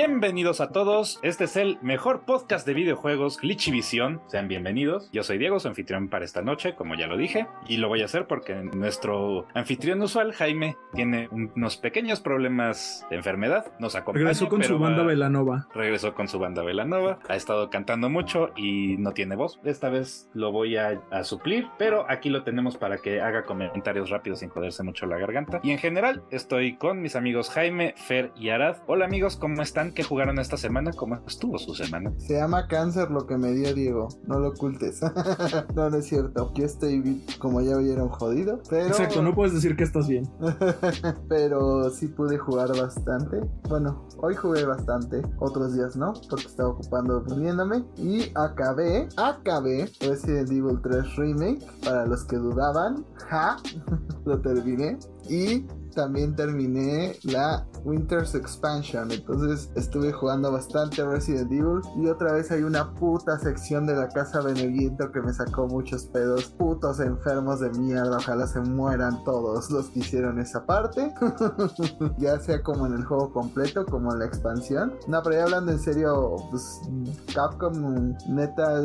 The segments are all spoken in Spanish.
Bienvenidos a todos. Este es el mejor podcast de videojuegos Glitchivisión. Sean bienvenidos. Yo soy Diego, su anfitrión para esta noche, como ya lo dije, y lo voy a hacer porque nuestro anfitrión usual, Jaime, tiene unos pequeños problemas de enfermedad. Nos acompaña. Regresó con su banda Velanova. Regresó con su banda Velanova. Ha estado cantando mucho y no tiene voz. Esta vez lo voy a, a suplir, pero aquí lo tenemos para que haga comentarios rápidos sin joderse mucho la garganta. Y en general, estoy con mis amigos Jaime, Fer y Arad. Hola amigos, ¿cómo están? ¿Qué jugaron esta semana? ¿Cómo estuvo su semana? Se llama cáncer lo que me dio Diego, no lo ocultes. no, no es cierto. Yo estoy, como ya vieron, jodido. Pero... Exacto, no puedes decir que estás bien. pero sí pude jugar bastante. Bueno, hoy jugué bastante, otros días no, porque estaba ocupando durmiéndome. Y acabé, acabé Resident Evil 3 Remake. Para los que dudaban, ja, lo terminé. Y también terminé la Winter's Expansion. Entonces estuve jugando bastante Resident Evil. Y otra vez hay una puta sección de la casa Beneviento que me sacó muchos pedos. Putos enfermos de mierda. Ojalá se mueran todos los que hicieron esa parte. ya sea como en el juego completo, como en la expansión. No, pero ya hablando en serio, pues Capcom neta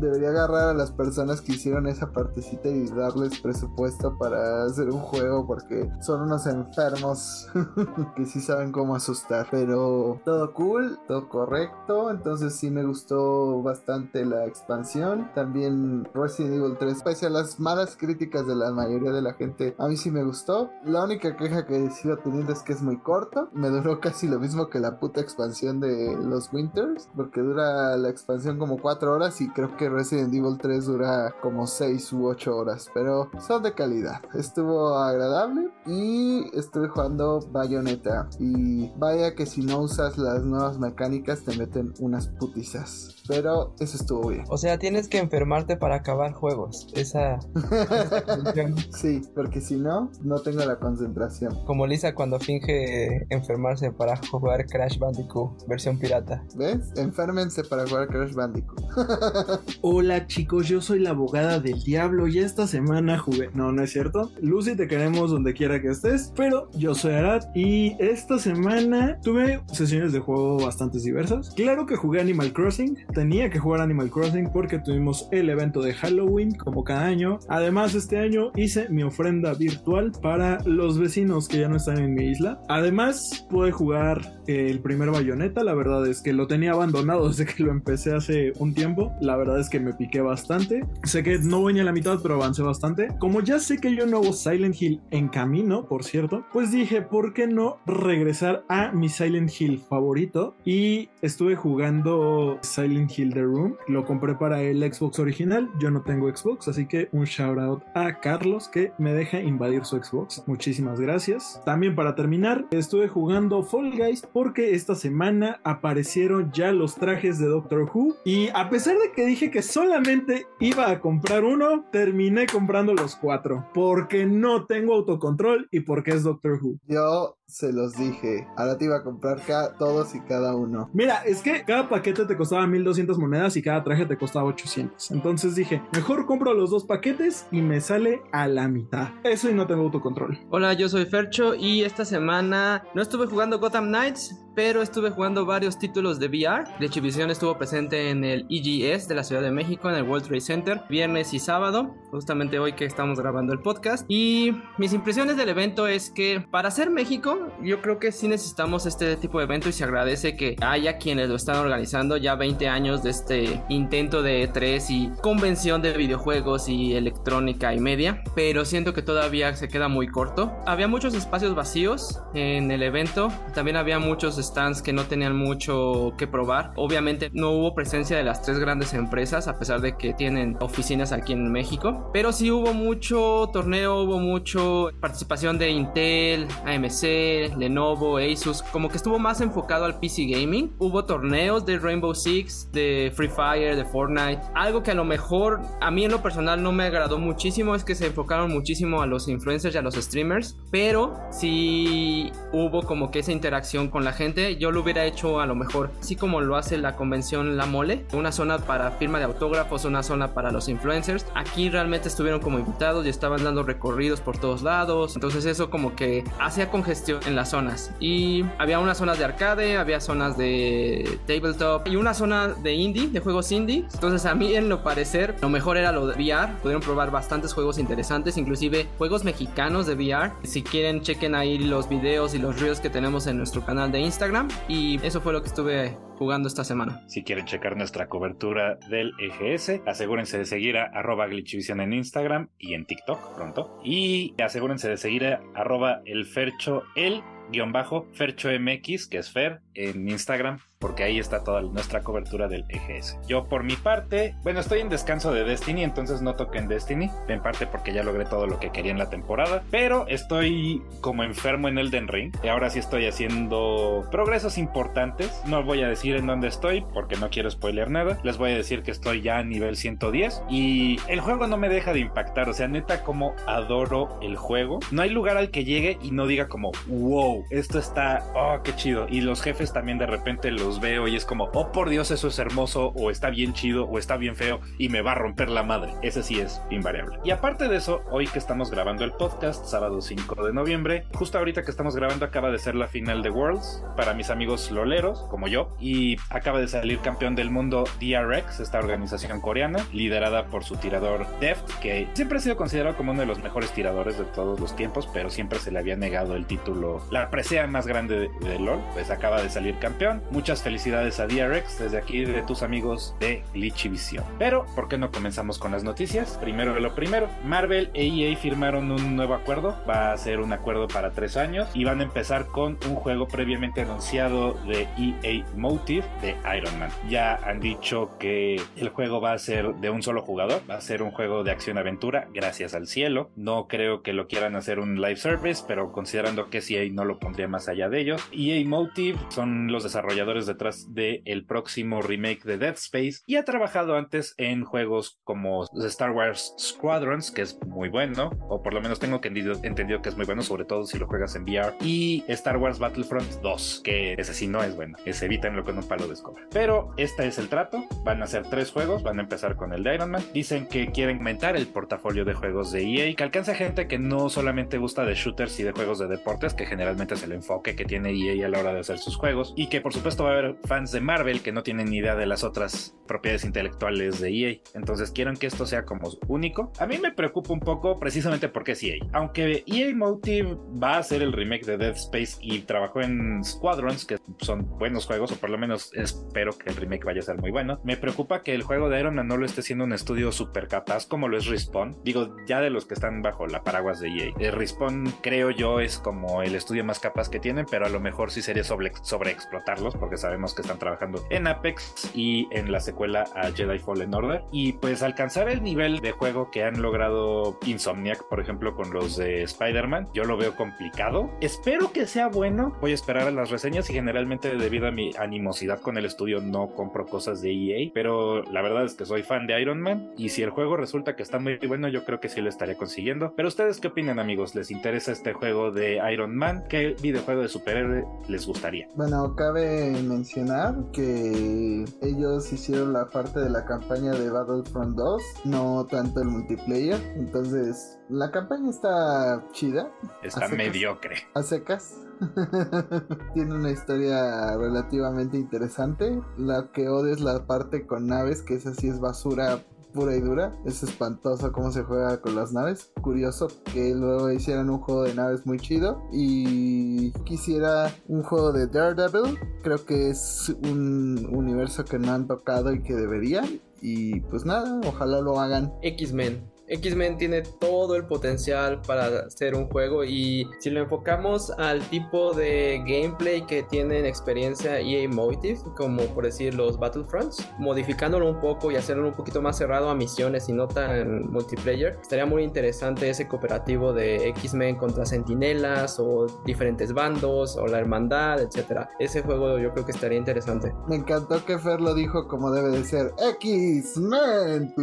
debería agarrar a las personas que hicieron esa partecita y darles presupuesto para hacer un juego porque son unos enfermos que sí saben cómo asustar. Pero todo cool, todo correcto. Entonces sí me gustó bastante la expansión. También Resident Evil 3, pese a las malas críticas de la mayoría de la gente, a mí sí me gustó. La única queja que sigo teniendo es que es muy corto. Me duró casi lo mismo que la puta expansión de los Winters. Porque dura la expansión como 4 horas y creo que Resident Evil 3 dura como 6 u 8 horas. Pero son de calidad. Estuvo agradable y estuve jugando Bayonetta. Y vaya que si no usas las nuevas mecánicas te meten unas putizas. Pero eso estuvo bien. O sea, tienes que enfermarte para acabar juegos. Esa. sí, porque si no, no tengo la concentración. Como Lisa cuando finge enfermarse para jugar Crash Bandicoot, versión pirata. ¿Ves? Enférmense para jugar Crash Bandicoot. Hola chicos, yo soy la abogada del diablo y esta semana jugué. No, no es cierto. Lucy, te queremos donde quiera que estés. Pero yo soy Arad y esta semana tuve sesiones de juego bastante diversas. Claro que jugué Animal Crossing tenía que jugar Animal Crossing porque tuvimos el evento de Halloween como cada año. Además, este año hice mi ofrenda virtual para los vecinos que ya no están en mi isla. Además, pude jugar el primer bayoneta. La verdad es que lo tenía abandonado desde que lo empecé hace un tiempo. La verdad es que me piqué bastante. Sé que no voy ni a la mitad, pero avancé bastante. Como ya sé que yo no hago Silent Hill en camino, por cierto, pues dije, ¿por qué no regresar a mi Silent Hill favorito? Y estuve jugando Silent Hill The Room. Lo compré para el Xbox original. Yo no tengo Xbox, así que un shout out a Carlos que me deja invadir su Xbox. Muchísimas gracias. También para terminar, estuve jugando Fall Guys porque esta semana aparecieron ya los trajes de Doctor Who. Y a pesar de que dije que solamente iba a comprar uno, terminé comprando los cuatro. Porque no tengo autocontrol y porque es Doctor Who. Yo se los dije. Ahora te iba a comprar todos y cada uno. Mira, es que cada paquete te costaba 1200 monedas y cada traje te costaba 800. Entonces dije, mejor compro los dos paquetes y me sale a la mitad. Eso y no tengo autocontrol. Hola, yo soy Fercho y esta semana no estuve jugando Gotham Knights, pero estuve jugando varios títulos de VR. De Chivisión estuvo presente en el EGS de la Ciudad de México, en el World Trade Center, viernes y sábado, justamente hoy que estamos grabando el podcast. Y mis impresiones del evento es que para ser México, yo creo que sí necesitamos este tipo de evento y se agradece que haya quienes lo están organizando ya 20 años de este intento de E3 y convención de videojuegos y electrónica y media, pero siento que todavía se queda muy corto. Había muchos espacios vacíos en el evento, también había muchos stands que no tenían mucho que probar. Obviamente no hubo presencia de las tres grandes empresas, a pesar de que tienen oficinas aquí en México. Pero sí hubo mucho torneo, hubo mucho participación de Intel, AMC, Lenovo, Asus. Como que estuvo más enfocado al PC gaming. Hubo torneos de Rainbow Six, de Free Fire, de Fortnite. Algo que a lo mejor a mí en lo personal no me agradó muchísimo es que se enfocaron muchísimo a los influencers y a los streamers. Pero sí hubo como que esa interacción con la gente yo lo hubiera hecho a lo mejor, así como lo hace la convención La Mole, una zona para firma de autógrafos, una zona para los influencers. Aquí realmente estuvieron como invitados y estaban dando recorridos por todos lados. Entonces eso como que hacía en las zonas. Y había unas zonas de arcade, había zonas de tabletop y una zona de indie, de juegos indie. Entonces a mí en lo parecer lo mejor era lo de VR. Pudieron probar bastantes juegos interesantes, inclusive juegos mexicanos de VR. Si quieren chequen ahí los videos y los reels que tenemos en nuestro canal de Instagram. Y eso fue lo que estuve jugando esta semana. Si quieren checar nuestra cobertura del EGS, asegúrense de seguir a arroba glitchvision en Instagram y en TikTok pronto. Y asegúrense de seguir a arroba el fercho el guion bajo Fercho MX, que es Fer, en Instagram, porque ahí está toda nuestra cobertura del EGS. Yo por mi parte, bueno, estoy en descanso de Destiny, entonces no toqué en Destiny, en parte porque ya logré todo lo que quería en la temporada, pero estoy como enfermo en Elden Ring, y ahora sí estoy haciendo progresos importantes, no voy a decir en dónde estoy, porque no quiero spoiler nada, les voy a decir que estoy ya a nivel 110, y el juego no me deja de impactar, o sea, neta como adoro el juego, no hay lugar al que llegue y no diga como, wow, esto está, oh, qué chido, y los jefes también de repente los veo y es como, oh por Dios, eso es hermoso, o está bien chido, o está bien feo, y me va a romper la madre. Ese sí es invariable. Y aparte de eso, hoy que estamos grabando el podcast, sábado 5 de noviembre, justo ahorita que estamos grabando acaba de ser la final de Worlds para mis amigos loleros, como yo, y acaba de salir campeón del mundo DRX, esta organización coreana, liderada por su tirador Deft, que siempre ha sido considerado como uno de los mejores tiradores de todos los tiempos, pero siempre se le había negado el título, la presea más grande de, de LOL, pues acaba de salir campeón. Muchas felicidades a DRX desde aquí de tus amigos de Glitchivisión. Pero, ¿por qué no comenzamos con las noticias? Primero de lo primero, Marvel e EA firmaron un nuevo acuerdo. Va a ser un acuerdo para tres años y van a empezar con un juego previamente anunciado de EA Motive de Iron Man. Ya han dicho que el juego va a ser de un solo jugador, va a ser un juego de acción-aventura, gracias al cielo. No creo que lo quieran hacer un live service, pero considerando que EA no lo pondría más allá de ellos. EA Motive son los desarrolladores detrás del el próximo remake de Dead Space y ha trabajado antes en juegos como Star Wars Squadrons, que es muy bueno, o por lo menos tengo entendido, que es muy bueno, sobre todo si lo juegas en VR, y Star Wars Battlefront 2, que ese sí no es bueno, es evítenlo con un palo de escoba. Pero este es el trato, van a ser tres juegos, van a empezar con el de Iron Man, dicen que quieren aumentar el portafolio de juegos de EA, que alcanza gente que no solamente gusta de shooters y de juegos de deportes, que generalmente es el enfoque que tiene EA a la hora de hacer sus juegos, y que por supuesto va a fans de Marvel que no tienen ni idea de las otras propiedades intelectuales de EA. Entonces quieren que esto sea como único. A mí me preocupa un poco precisamente porque es EA. Aunque EA Motive va a hacer el remake de Dead Space y trabajó en Squadrons, que son buenos juegos, o por lo menos espero que el remake vaya a ser muy bueno, me preocupa que el juego de Iron Man no lo esté haciendo un estudio súper capaz como lo es Respawn. Digo, ya de los que están bajo la paraguas de EA. El Respawn creo yo es como el estudio más capaz que tienen, pero a lo mejor sí sería sobre, sobre explotarlos porque sabemos que están trabajando en Apex y en la secuela a Jedi Fallen Order. Y pues alcanzar el nivel de juego que han logrado Insomniac, por ejemplo, con los de Spider-Man, yo lo veo complicado. Espero que sea bueno. Voy a esperar a las reseñas y generalmente debido a mi animosidad con el estudio no compro cosas de EA. Pero la verdad es que soy fan de Iron Man y si el juego resulta que está muy bueno, yo creo que sí lo estaría consiguiendo. Pero ustedes qué opinan amigos? ¿Les interesa este juego de Iron Man? ¿Qué videojuego de superhéroe les gustaría? Bueno, cabe mencionar que ellos hicieron la parte de la campaña de Battlefront 2, no tanto el multiplayer. Entonces, la campaña está chida. Está mediocre. A secas. Tiene una historia relativamente interesante. La que odio es la parte con naves, que esa sí es basura pura y dura. Es espantoso cómo se juega con las naves. Curioso que luego hicieran un juego de naves muy chido. Y quisiera un juego de Daredevil. Creo que es un universo que no han tocado y que deberían. Y pues nada, ojalá lo hagan. X-Men. X-Men tiene todo el potencial para ser un juego y si lo enfocamos al tipo de gameplay que tienen experiencia EA Motive, como por decir los Battlefronts, modificándolo un poco y hacerlo un poquito más cerrado a misiones y no tan multiplayer, estaría muy interesante ese cooperativo de X-Men contra sentinelas o diferentes bandos o la hermandad, etcétera. Ese juego yo creo que estaría interesante. Me encantó que Fer lo dijo como debe de ser. X-Men.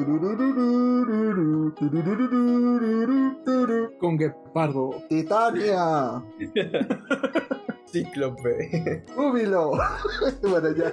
Con Guepardo. Titania. Cíclope. ¡Júbilo! bueno, ya.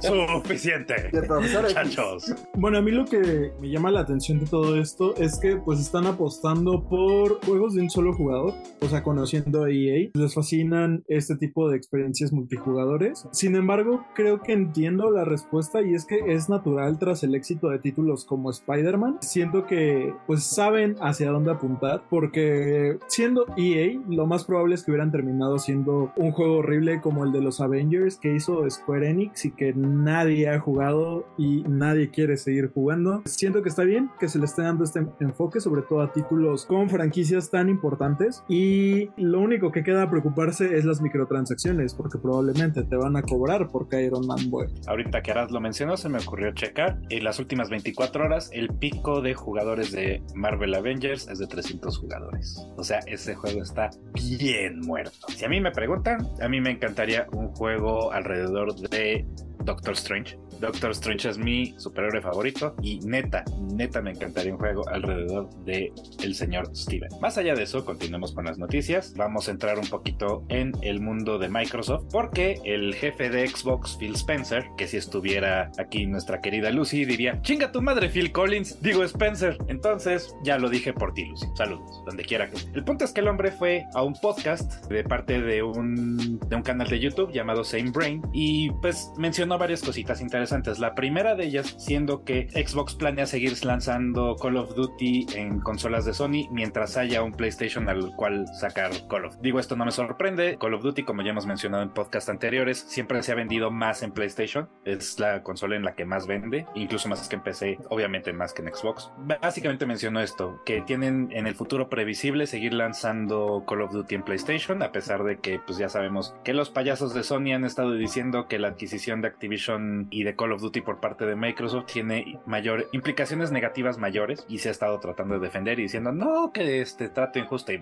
Suficiente. Y el profesor X. Muchachos. Bueno, a mí lo que me llama la atención de todo esto es que pues están apostando por juegos de un solo jugador, o sea, conociendo a EA, les fascinan este tipo de experiencias multijugadores. Sin embargo, creo que entiendo la respuesta y es que es natural tras el éxito de títulos como Spider-Man. Siento que pues saben hacia dónde apuntar porque siendo EA, lo más probable es que hubieran terminado siendo un juego horrible como el de los Avengers que hizo Square Enix y que nadie ha jugado y nadie quiere seguir jugando. Siento que está bien que se le esté dando este enfoque, sobre todo a títulos con franquicias tan importantes. Y lo único que queda preocuparse es las microtransacciones, porque probablemente te van a cobrar porque Iron Man vuelve. Ahorita que Arad lo mencionó, se me ocurrió checar. En las últimas 24 horas, el pico de jugadores de Marvel Avengers es de 300 jugadores. O sea, ese juego está bien muerto. Si a mí me preguntan, a mí me encantaría un juego alrededor de Doctor Strange. Doctor Strange es mi superhéroe favorito y neta, neta me encantaría un juego alrededor de el señor Steven. Más allá de eso, continuemos con las noticias. Vamos a entrar un poquito en el mundo de Microsoft porque el jefe de Xbox, Phil Spencer, que si estuviera aquí nuestra querida Lucy, diría, chinga tu madre Phil Collins, digo Spencer. Entonces, ya lo dije por ti, Lucy. Saludos, donde quiera que. El punto es que el hombre fue a un podcast de parte de un, de un canal de YouTube llamado Same Brain y pues mencionó varias cositas interesantes. La primera de ellas siendo que Xbox planea seguir lanzando Call of Duty en consolas de Sony mientras haya un PlayStation al cual sacar Call of. Digo, esto no me sorprende. Call of Duty, como ya hemos mencionado en podcast anteriores, siempre se ha vendido más en PlayStation. Es la consola en la que más vende, incluso más que en PC, obviamente más que en Xbox. Básicamente mencionó esto, que tienen en el futuro previsible seguir lanzando Call of Duty en PlayStation, a pesar de que pues ya sabemos que los payasos de Sony han estado diciendo que la adquisición de Activision y de Call of Duty por parte de Microsoft tiene mayor implicaciones negativas mayores y se ha estado tratando de defender y diciendo no que este trato injusto y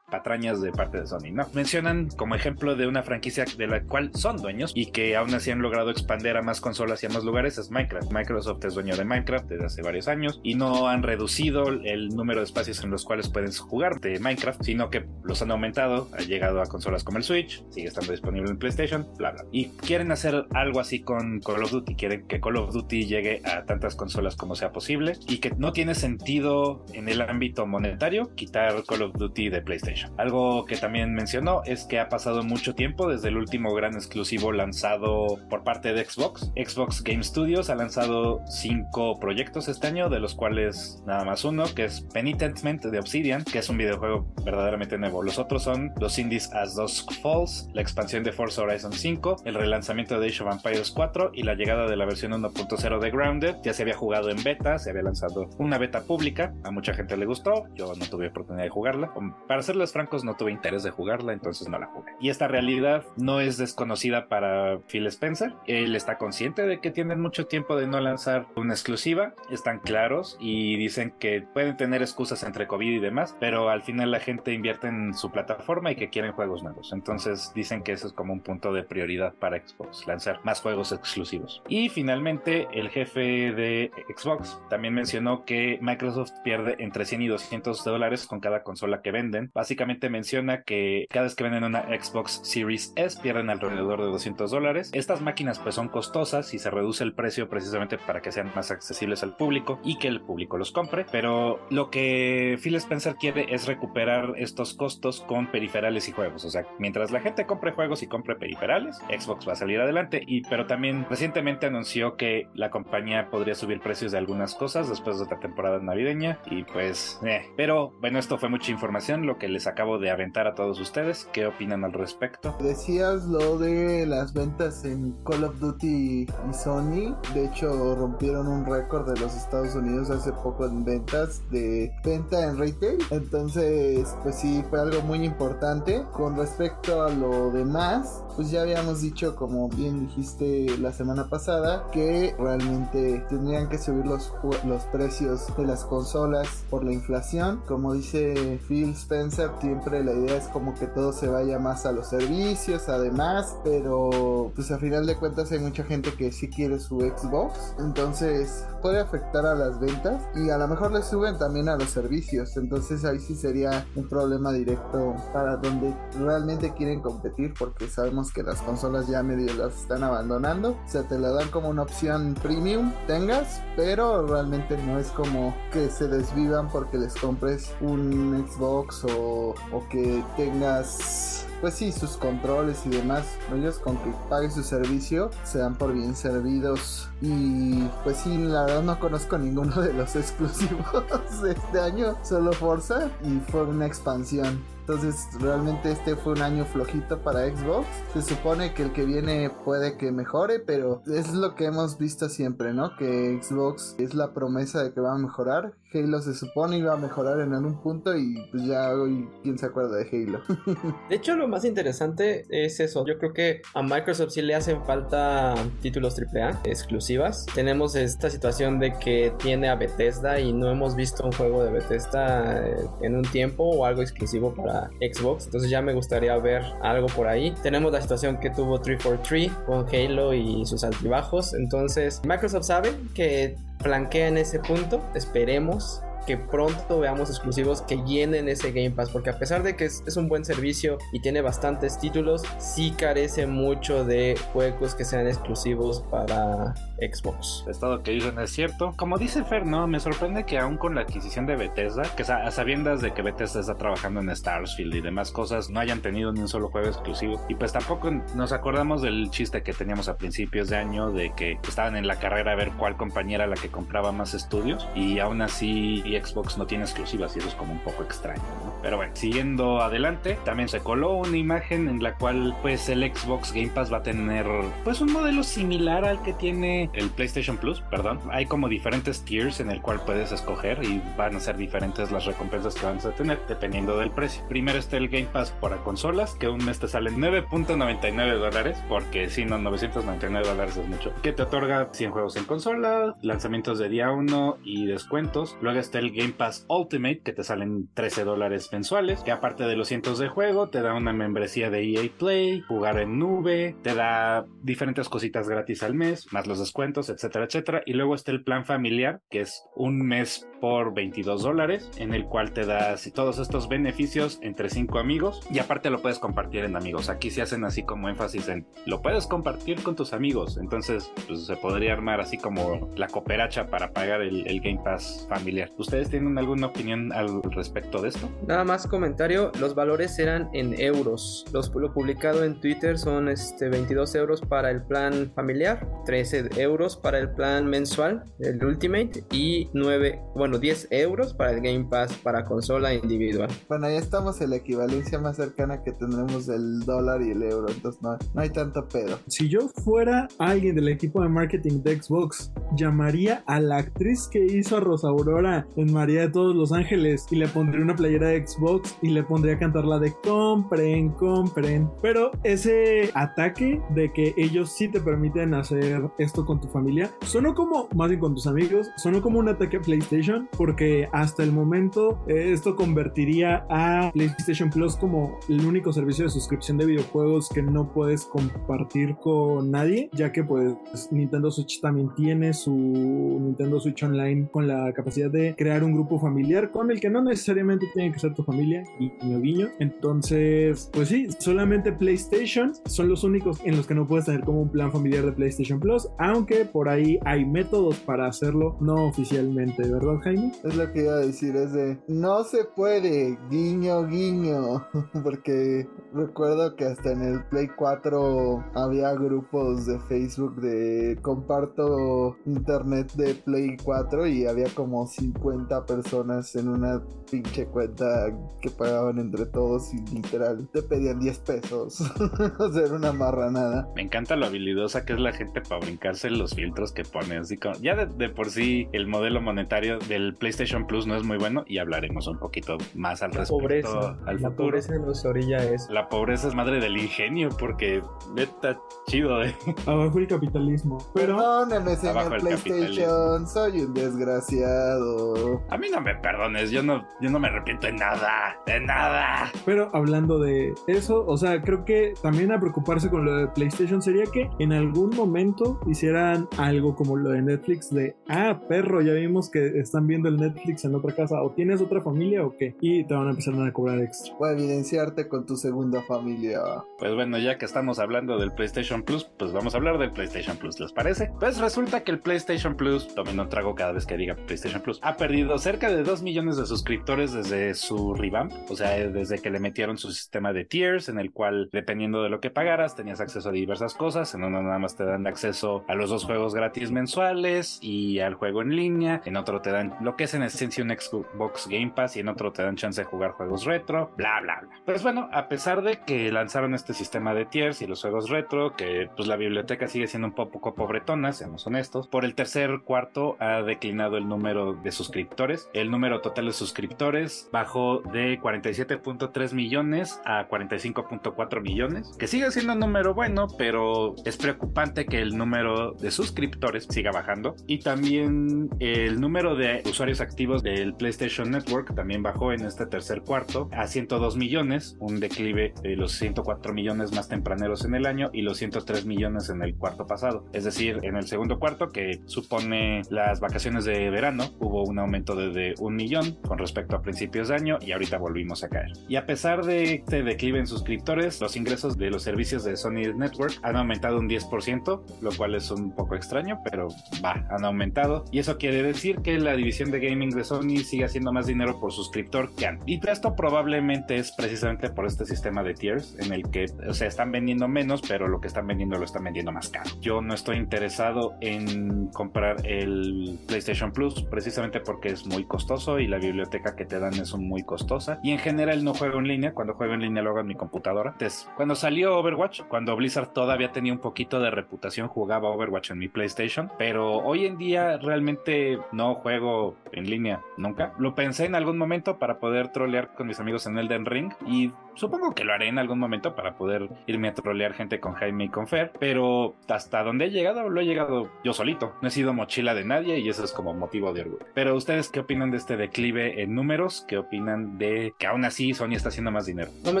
patrañas de parte de Sony. No, mencionan como ejemplo de una franquicia de la cual son dueños y que aún así han logrado expandir a más consolas y a más lugares es Minecraft. Microsoft es dueño de Minecraft desde hace varios años y no han reducido el número de espacios en los cuales puedes jugar de Minecraft, sino que los han aumentado, ha llegado a consolas como el Switch, sigue estando disponible en PlayStation, bla bla. Y quieren hacer algo así con Call of Duty, quieren que Call of Duty llegue a tantas consolas como sea posible y que no tiene sentido en el ámbito monetario quitar Call of Duty de PlayStation. Algo que también mencionó es que ha pasado mucho tiempo desde el último gran exclusivo lanzado por parte de Xbox. Xbox Game Studios ha lanzado cinco proyectos este año, de los cuales nada más uno, que es Penitentment de Obsidian, que es un videojuego verdaderamente nuevo. Los otros son los indies As Dusk Falls, la expansión de Forza Horizon 5, el relanzamiento de Age of Empires 4 y la llegada de la versión 1.0 de Grounded. Ya se había jugado en beta, se había lanzado una beta pública, a mucha gente le gustó, yo no tuve oportunidad de jugarla. Para serles francos, no tuve interés de jugarla, entonces no la jugué. Y esta realidad no es desconocida para Phil Spencer. Él está consciente de que tienen mucho tiempo de no lanzar una exclusiva, están claros y dicen que pueden tener excusas entre COVID y demás, pero al final la gente invierte en su plataforma y que quieren juegos nuevos. Entonces dicen que eso es como un punto de prioridad para Xbox, lanzar más juegos exclusivos. Y finalmente, el jefe de Xbox también mencionó que Microsoft pierde entre 100 y 200 dólares con cada consola que venden. Básicamente menciona que cada vez que venden una Xbox Series S pierden alrededor de 200 dólares. Estas máquinas pues son costosas y se reduce el precio precisamente para que sean más accesibles al público y que el público los compre. Pero lo que Phil Spencer quiere es recuperar estos costos con periferales y juegos. O sea, mientras la gente compre juegos y compre periferales, Xbox va a salir adelante. Y pero también recientemente anunció que la compañía podría subir precios de algunas cosas después de otra temporada navideña. Y pues, eh. pero bueno, esto fue mucha información, lo que les acabo de aventar a todos ustedes. ¿Qué opinan al respecto? Decías lo de las ventas en Call of Duty y Sony. De hecho, rompieron un récord de los Estados Unidos hace poco en ventas de venta en retail. Entonces, pues sí, fue algo muy importante. Con respecto a lo demás, pues ya habíamos dicho, como bien dijiste la semana pasada, pasada que realmente tendrían que subir los, los precios de las consolas por la inflación. Como dice Phil Spencer, siempre la idea es como que todo se vaya más a los servicios, además, pero pues a final de cuentas hay mucha gente que sí quiere su Xbox, entonces puede afectar a las ventas y a lo mejor le suben también a los servicios, entonces ahí sí sería un problema directo para donde realmente quieren competir porque sabemos que las consolas ya medio las están abandonando, o sea, te la dan como una opción premium, tengas, pero realmente no es como que se desvivan porque les compres un Xbox o, o que tengas pues sí, sus controles y demás, ellos con que paguen su servicio se dan por bien servidos. Y pues sí, la verdad no conozco ninguno de los exclusivos de este año, solo Forza y fue una expansión. Entonces realmente este fue un año flojito para Xbox. Se supone que el que viene puede que mejore, pero es lo que hemos visto siempre, ¿no? Que Xbox es la promesa de que va a mejorar. Halo se supone iba a mejorar en algún punto y pues ya hoy quién se acuerda de Halo. de hecho lo más interesante es eso. Yo creo que a Microsoft sí le hacen falta títulos AAA exclusivas. Tenemos esta situación de que tiene a Bethesda y no hemos visto un juego de Bethesda eh, en un tiempo o algo exclusivo para Xbox. Entonces ya me gustaría ver algo por ahí. Tenemos la situación que tuvo 343 con Halo y sus altibajos. Entonces Microsoft sabe que flanquea en ese punto. Esperemos que pronto veamos exclusivos que llenen ese Game Pass, porque a pesar de que es, un buen servicio y tiene bastantes títulos, sí carece mucho de juegos que sean exclusivos para Xbox. Es todo que dicen es cierto. Como dice Fer, no, me sorprende que aún con la adquisición de Bethesda, que a sabiendas de que Bethesda está trabajando en Starfield y demás cosas, no hayan tenido ni un solo juego exclusivo. Y pues tampoco nos acordamos del chiste que teníamos a principios de año de que estaban en la carrera a ver cuál compañía era la que compraba más estudios y aún así Xbox no tiene exclusivas y eso es como un poco extraño, ¿no? Pero bueno, siguiendo adelante, también se coló una imagen en la cual pues el Xbox Game Pass va a tener pues un modelo similar al que tiene el PlayStation Plus, perdón. Hay como diferentes tiers en el cual puedes escoger y van a ser diferentes las recompensas que vas a tener dependiendo del precio. Primero está el Game Pass para consolas, que un mes te sale 9.99 dólares, porque si no, 999 dólares es mucho, que te otorga 100 juegos en consola, lanzamientos de día 1 y descuentos. Luego está el Game Pass Ultimate, que te salen 13 dólares mensuales, que aparte de los cientos de juego, te da una membresía de EA Play, jugar en nube, te da diferentes cositas gratis al mes, más los descuentos etcétera, etcétera. Y luego está el plan familiar, que es un mes por 22 dólares, en el cual te das todos estos beneficios entre cinco amigos y aparte lo puedes compartir en amigos. Aquí se hacen así como énfasis en lo puedes compartir con tus amigos. Entonces, pues se podría armar así como la cooperacha para pagar el, Game Pass familiar. ¿Ustedes tienen alguna opinión al respecto de esto? Nada más comentario, los valores eran en euros. Los, lo publicado en Twitter son este 22 euros para el plan familiar, 13 euros para el plan mensual, el Ultimate y 9, bueno, 10 euros para el Game Pass para consola individual. Bueno, ya estamos en la equivalencia más cercana que tendremos del dólar y el euro, entonces no, no hay tanto pedo. Si yo fuera alguien del equipo de marketing de Xbox, llamaría a la actriz que hizo a Rosa Aurora en María de todos los Ángeles y le pondría una playera de Xbox y le pondría a cantar la de compren, compren. Pero ese ataque de que ellos sí te permiten hacer esto con tu familia, sonó como, más bien con tus amigos, sonó como un ataque a PlayStation porque hasta el momento eh, esto convertiría a PlayStation Plus como el único servicio de suscripción de videojuegos que no puedes compartir con nadie, ya que pues Nintendo Switch también tiene su Nintendo Switch Online con la capacidad de crear un grupo familiar con el que no necesariamente tiene que ser tu familia, guiño guiño. Entonces, pues sí, solamente PlayStation son los únicos en los que no puedes tener como un plan familiar de PlayStation Plus, aunque por ahí hay métodos para hacerlo no oficialmente, ¿verdad, Jaime? Es lo que iba a decir, es de no se puede, guiño, guiño. Porque recuerdo que hasta en el Play 4 había grupos de Facebook de comparto internet de Play 4 y había como 50 personas en una pinche cuenta que pagaban entre todos y literal te pedían 10 pesos. o sea, era una marranada. Me encanta lo habilidosa que es la gente para brincarse los filtros que pone. Así como, ya de, de por sí el modelo monetario del el PlayStation Plus no es muy bueno y hablaremos un poquito más al respecto al futuro. La pobreza nos orilla es. La la pobreza es madre del ingenio, porque neta, chido, ¿eh? Abajo el capitalismo. Pero Perdóname, señor Abajo el PlayStation, soy un desgraciado. A mí no me perdones, yo no, yo no me arrepiento de nada, de nada. Pero hablando de eso, o sea, creo que también a preocuparse con lo de PlayStation sería que en algún momento hicieran algo como lo de Netflix de, ah, perro, ya vimos que están viendo el Netflix en otra casa, o tienes otra familia o qué, y te van a empezar a cobrar extra. Voy a evidenciarte con tu familia. Pues bueno, ya que estamos hablando del PlayStation Plus, pues vamos a hablar del PlayStation Plus, ¿les parece? Pues resulta que el PlayStation Plus, tomen un trago cada vez que diga PlayStation Plus, ha perdido cerca de 2 millones de suscriptores desde su revamp, o sea, desde que le metieron su sistema de tiers, en el cual, dependiendo de lo que pagaras, tenías acceso a diversas cosas, en uno nada más te dan acceso a los dos juegos gratis mensuales y al juego en línea, en otro te dan lo que es en esencia un Xbox Game Pass y en otro te dan chance de jugar juegos retro, bla, bla, bla. Pues bueno, a pesar de que lanzaron este sistema de tiers y los juegos retro, que pues la biblioteca sigue siendo un poco pobretona, seamos honestos, por el tercer cuarto ha declinado el número de suscriptores. El número total de suscriptores bajó de 47.3 millones a 45.4 millones, que sigue siendo un número bueno, pero es preocupante que el número de suscriptores siga bajando. Y también el número de usuarios activos del PlayStation Network también bajó en este tercer cuarto a 102 millones, un declive de los 104 millones más tempraneros en el año y los 103 millones en el cuarto pasado. Es decir, en el segundo cuarto, que supone las vacaciones de verano, hubo un aumento de, de un millón con respecto a principios de año y ahorita volvimos a caer. Y a pesar de este declive en suscriptores, los ingresos de los servicios de Sony Network han aumentado un 10%, lo cual es un poco extraño, pero va, han aumentado. Y eso quiere decir que la división de gaming de Sony sigue haciendo más dinero por suscriptor que antes. Y esto probablemente es precisamente por este sistema de tiers en el que, o sea, están vendiendo menos, pero lo que están vendiendo lo están vendiendo más caro. Yo no estoy interesado en comprar el PlayStation Plus precisamente porque es muy costoso y la biblioteca que te dan es muy costosa. Y en general no juego en línea, cuando juego en línea lo hago en mi computadora. Entonces, cuando salió Overwatch, cuando Blizzard todavía tenía un poquito de reputación, jugaba Overwatch en mi PlayStation, pero hoy en día realmente no juego en línea nunca. Lo pensé en algún momento para poder trolear con mis amigos en Elden Ring y supongo que lo haré en algún momento para poder irme a trolear gente con Jaime y con Fer, pero hasta donde he llegado, lo he llegado yo solito. No he sido mochila de nadie y eso es como motivo de orgullo. Pero ustedes, ¿qué opinan de este declive en números? ¿Qué opinan de que aún así Sony está haciendo más dinero? No me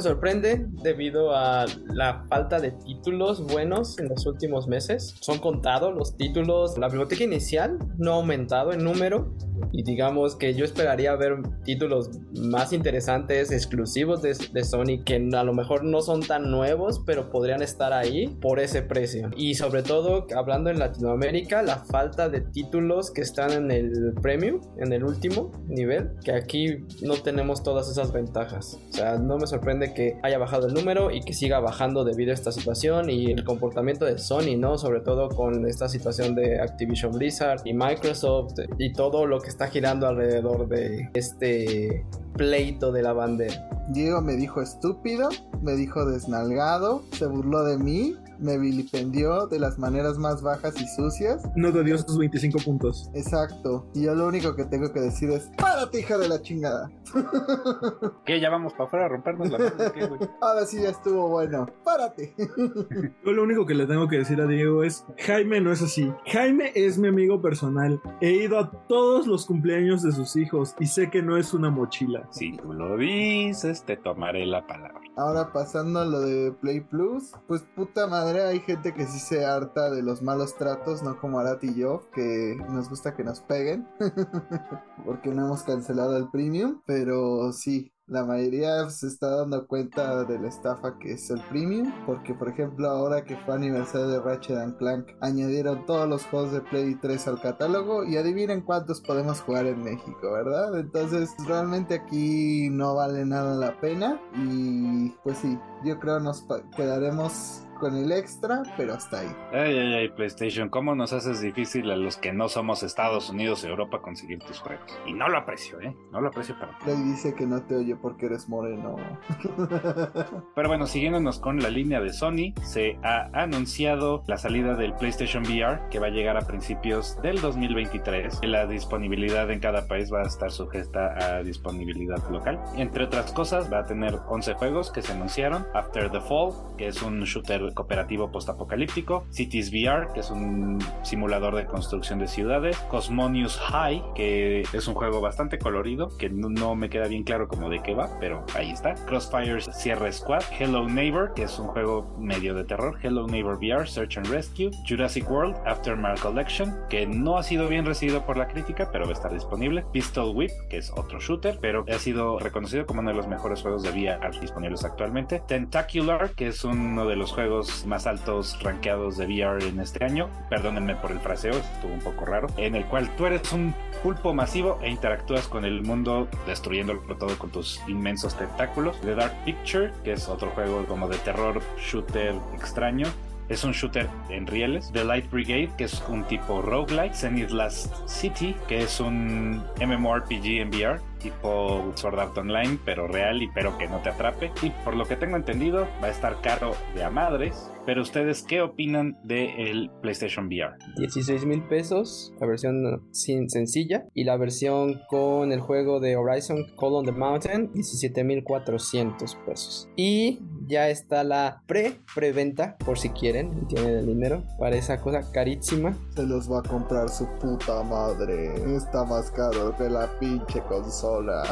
sorprende debido a la falta de títulos buenos en los últimos meses. Son contados los títulos. La biblioteca inicial no ha aumentado en número y digamos que yo esperaría ver títulos más interesantes, exclusivos de, de, Sony, que a lo mejor no son tan nuevos, pero podrían estar ahí por ese precio. Y sobre todo, hablando en Latinoamérica, la falta de títulos que están en el premium, en el último nivel, que aquí no tenemos todas esas ventajas. O sea, no me sorprende que haya bajado el número y que siga bajando debido a esta situación y el comportamiento de Sony, ¿no? Sobre todo con esta situación de Activision Blizzard y Microsoft y todo lo que está girando alrededor de este pleito de la bandera. Diego me dijo estúpido, me dijo desnalgado, se burló de mí, me vilipendió de las maneras más bajas y sucias. No te dio sus 25 puntos. Exacto. Y yo lo único que tengo que decir es, párate hija de la chingada. ¿Qué? ¿Ya vamos para afuera a rompernos la mano? ¿Qué, güey? Ahora sí ya estuvo bueno. Párate. Yo lo único que le tengo que decir a Diego es, Jaime no es así. Jaime es mi amigo personal. He ido a todos los cumpleaños de sus hijos y sé que no es una mochila. Si tú lo dices, te tomaré la palabra. Ahora pasando a lo de Play Plus, pues puta madre, hay gente que sí se harta de los malos tratos, no como Arat y yo, que nos gusta que nos peguen, porque no hemos cancelado el premium, pero sí, la mayoría se está dando cuenta de la estafa que es el premium, porque por ejemplo ahora que fue aniversario de Ratchet and Clank, añadieron todos los juegos de Play 3 al catálogo y adivinen cuántos podemos jugar en México, ¿verdad? Entonces realmente aquí no vale nada la pena y pues sí, yo creo nos quedaremos con el extra, pero hasta ahí. Ay, ay, ay, PlayStation, ¿cómo nos haces difícil a los que no somos Estados Unidos y Europa conseguir tus juegos? Y no lo aprecio, ¿eh? No lo aprecio para. Ley dice que no te oye porque eres moreno. Pero bueno, siguiéndonos con la línea de Sony, se ha anunciado la salida del PlayStation VR que va a llegar a principios del 2023. La disponibilidad en cada país va a estar sujeta a disponibilidad local. Entre otras cosas, va a tener 11 juegos que se anunciaron. After the Fall, que es un shooter cooperativo postapocalíptico. Cities VR, que es un simulador de construcción de ciudades. Cosmonius High, que es un juego bastante colorido, que no, me queda bien claro como de qué va, pero ahí está. Crossfire Sierra Squad. Hello Neighbor, que es un juego medio de terror. Hello Neighbor VR, Search and Rescue. Jurassic World, Aftermath Collection, que no ha sido bien recibido por la crítica, pero va a estar disponible. Pistol Whip, que es otro shooter, pero ha sido reconocido como uno de los mejores juegos de VR disponibles actualmente. Tentacular, que es uno de los juegos más altos rankeados de VR en este año. Perdónenme por el fraseo, estuvo un poco raro. En el cual tú eres un pulpo masivo e interactúas con el mundo destruyéndolo todo con tus inmensos tentáculos. The Dark Picture, que es otro juego como de terror shooter extraño. Es un shooter en rieles. The Light Brigade, que es un tipo roguelike. Zenith Last City, que es un MMORPG en VR tipo Sword Art Online, pero real y pero que no te atrape. Y por lo que tengo entendido, va a estar caro de a madres. Pero ustedes, ¿qué opinan del PlayStation VR? 16 mil pesos, la versión sin, sencilla. Y la versión con el juego de Horizon Call on the Mountain, 17 mil 400 pesos. Y ya está la pre preventa por si quieren y tienen el dinero para esa cosa carísima. Se los va a comprar su puta madre. Está más caro que la pinche consola.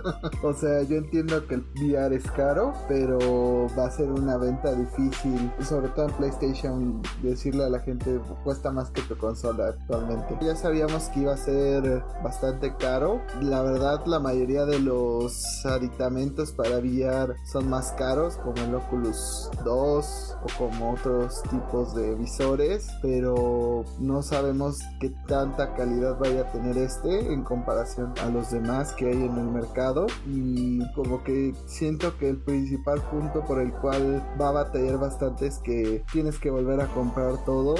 o sea, yo entiendo que el VR es caro, pero va a ser una venta difícil. Sobre todo en PlayStation, decirle a la gente cuesta más que tu consola actualmente. Ya sabíamos que iba a ser bastante caro. La verdad, la mayoría de los aditamentos para VR son más caros, como el Oculus 2 o como otros tipos de visores, pero no sabemos qué tanta calidad vaya a tener este en comparación a los demás que hay en el mercado. Y como que siento que el principal punto por el cual va a batallar bastante es que tienes que volver a comprar todo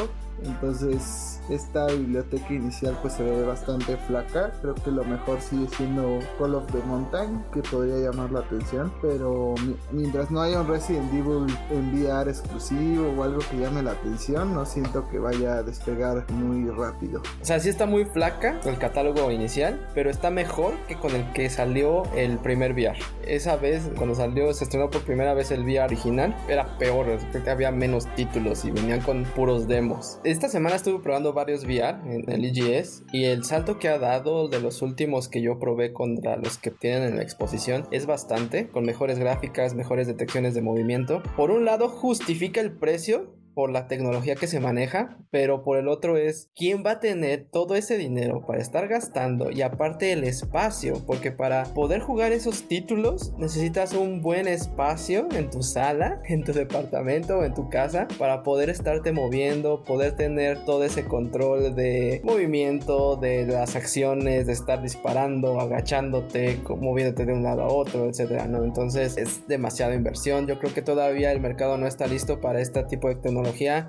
entonces esta biblioteca inicial pues se ve bastante flaca. Creo que lo mejor sigue siendo Call of the Mountain, que podría llamar la atención. Pero mi- mientras no haya un Resident Evil en VR exclusivo o algo que llame la atención, no siento que vaya a despegar muy rápido. O sea, sí está muy flaca el catálogo inicial, pero está mejor que con el que salió el primer VR. Esa vez, cuando salió, se estrenó por primera vez el VR original, era peor, creo que había menos títulos y venían con puros demos. Esta semana estuve probando varios VR en el EGS y el salto que ha dado de los últimos que yo probé contra los que tienen en la exposición es bastante, con mejores gráficas, mejores detecciones de movimiento. Por un lado, justifica el precio por la tecnología que se maneja, pero por el otro es quién va a tener todo ese dinero para estar gastando y aparte el espacio, porque para poder jugar esos títulos necesitas un buen espacio en tu sala, en tu departamento o en tu casa para poder estarte moviendo, poder tener todo ese control de movimiento, de las acciones, de estar disparando, agachándote, moviéndote de un lado a otro, etcétera, ¿no? Entonces es demasiada inversión. Yo creo que todavía el mercado no está listo para este tipo de tecnología.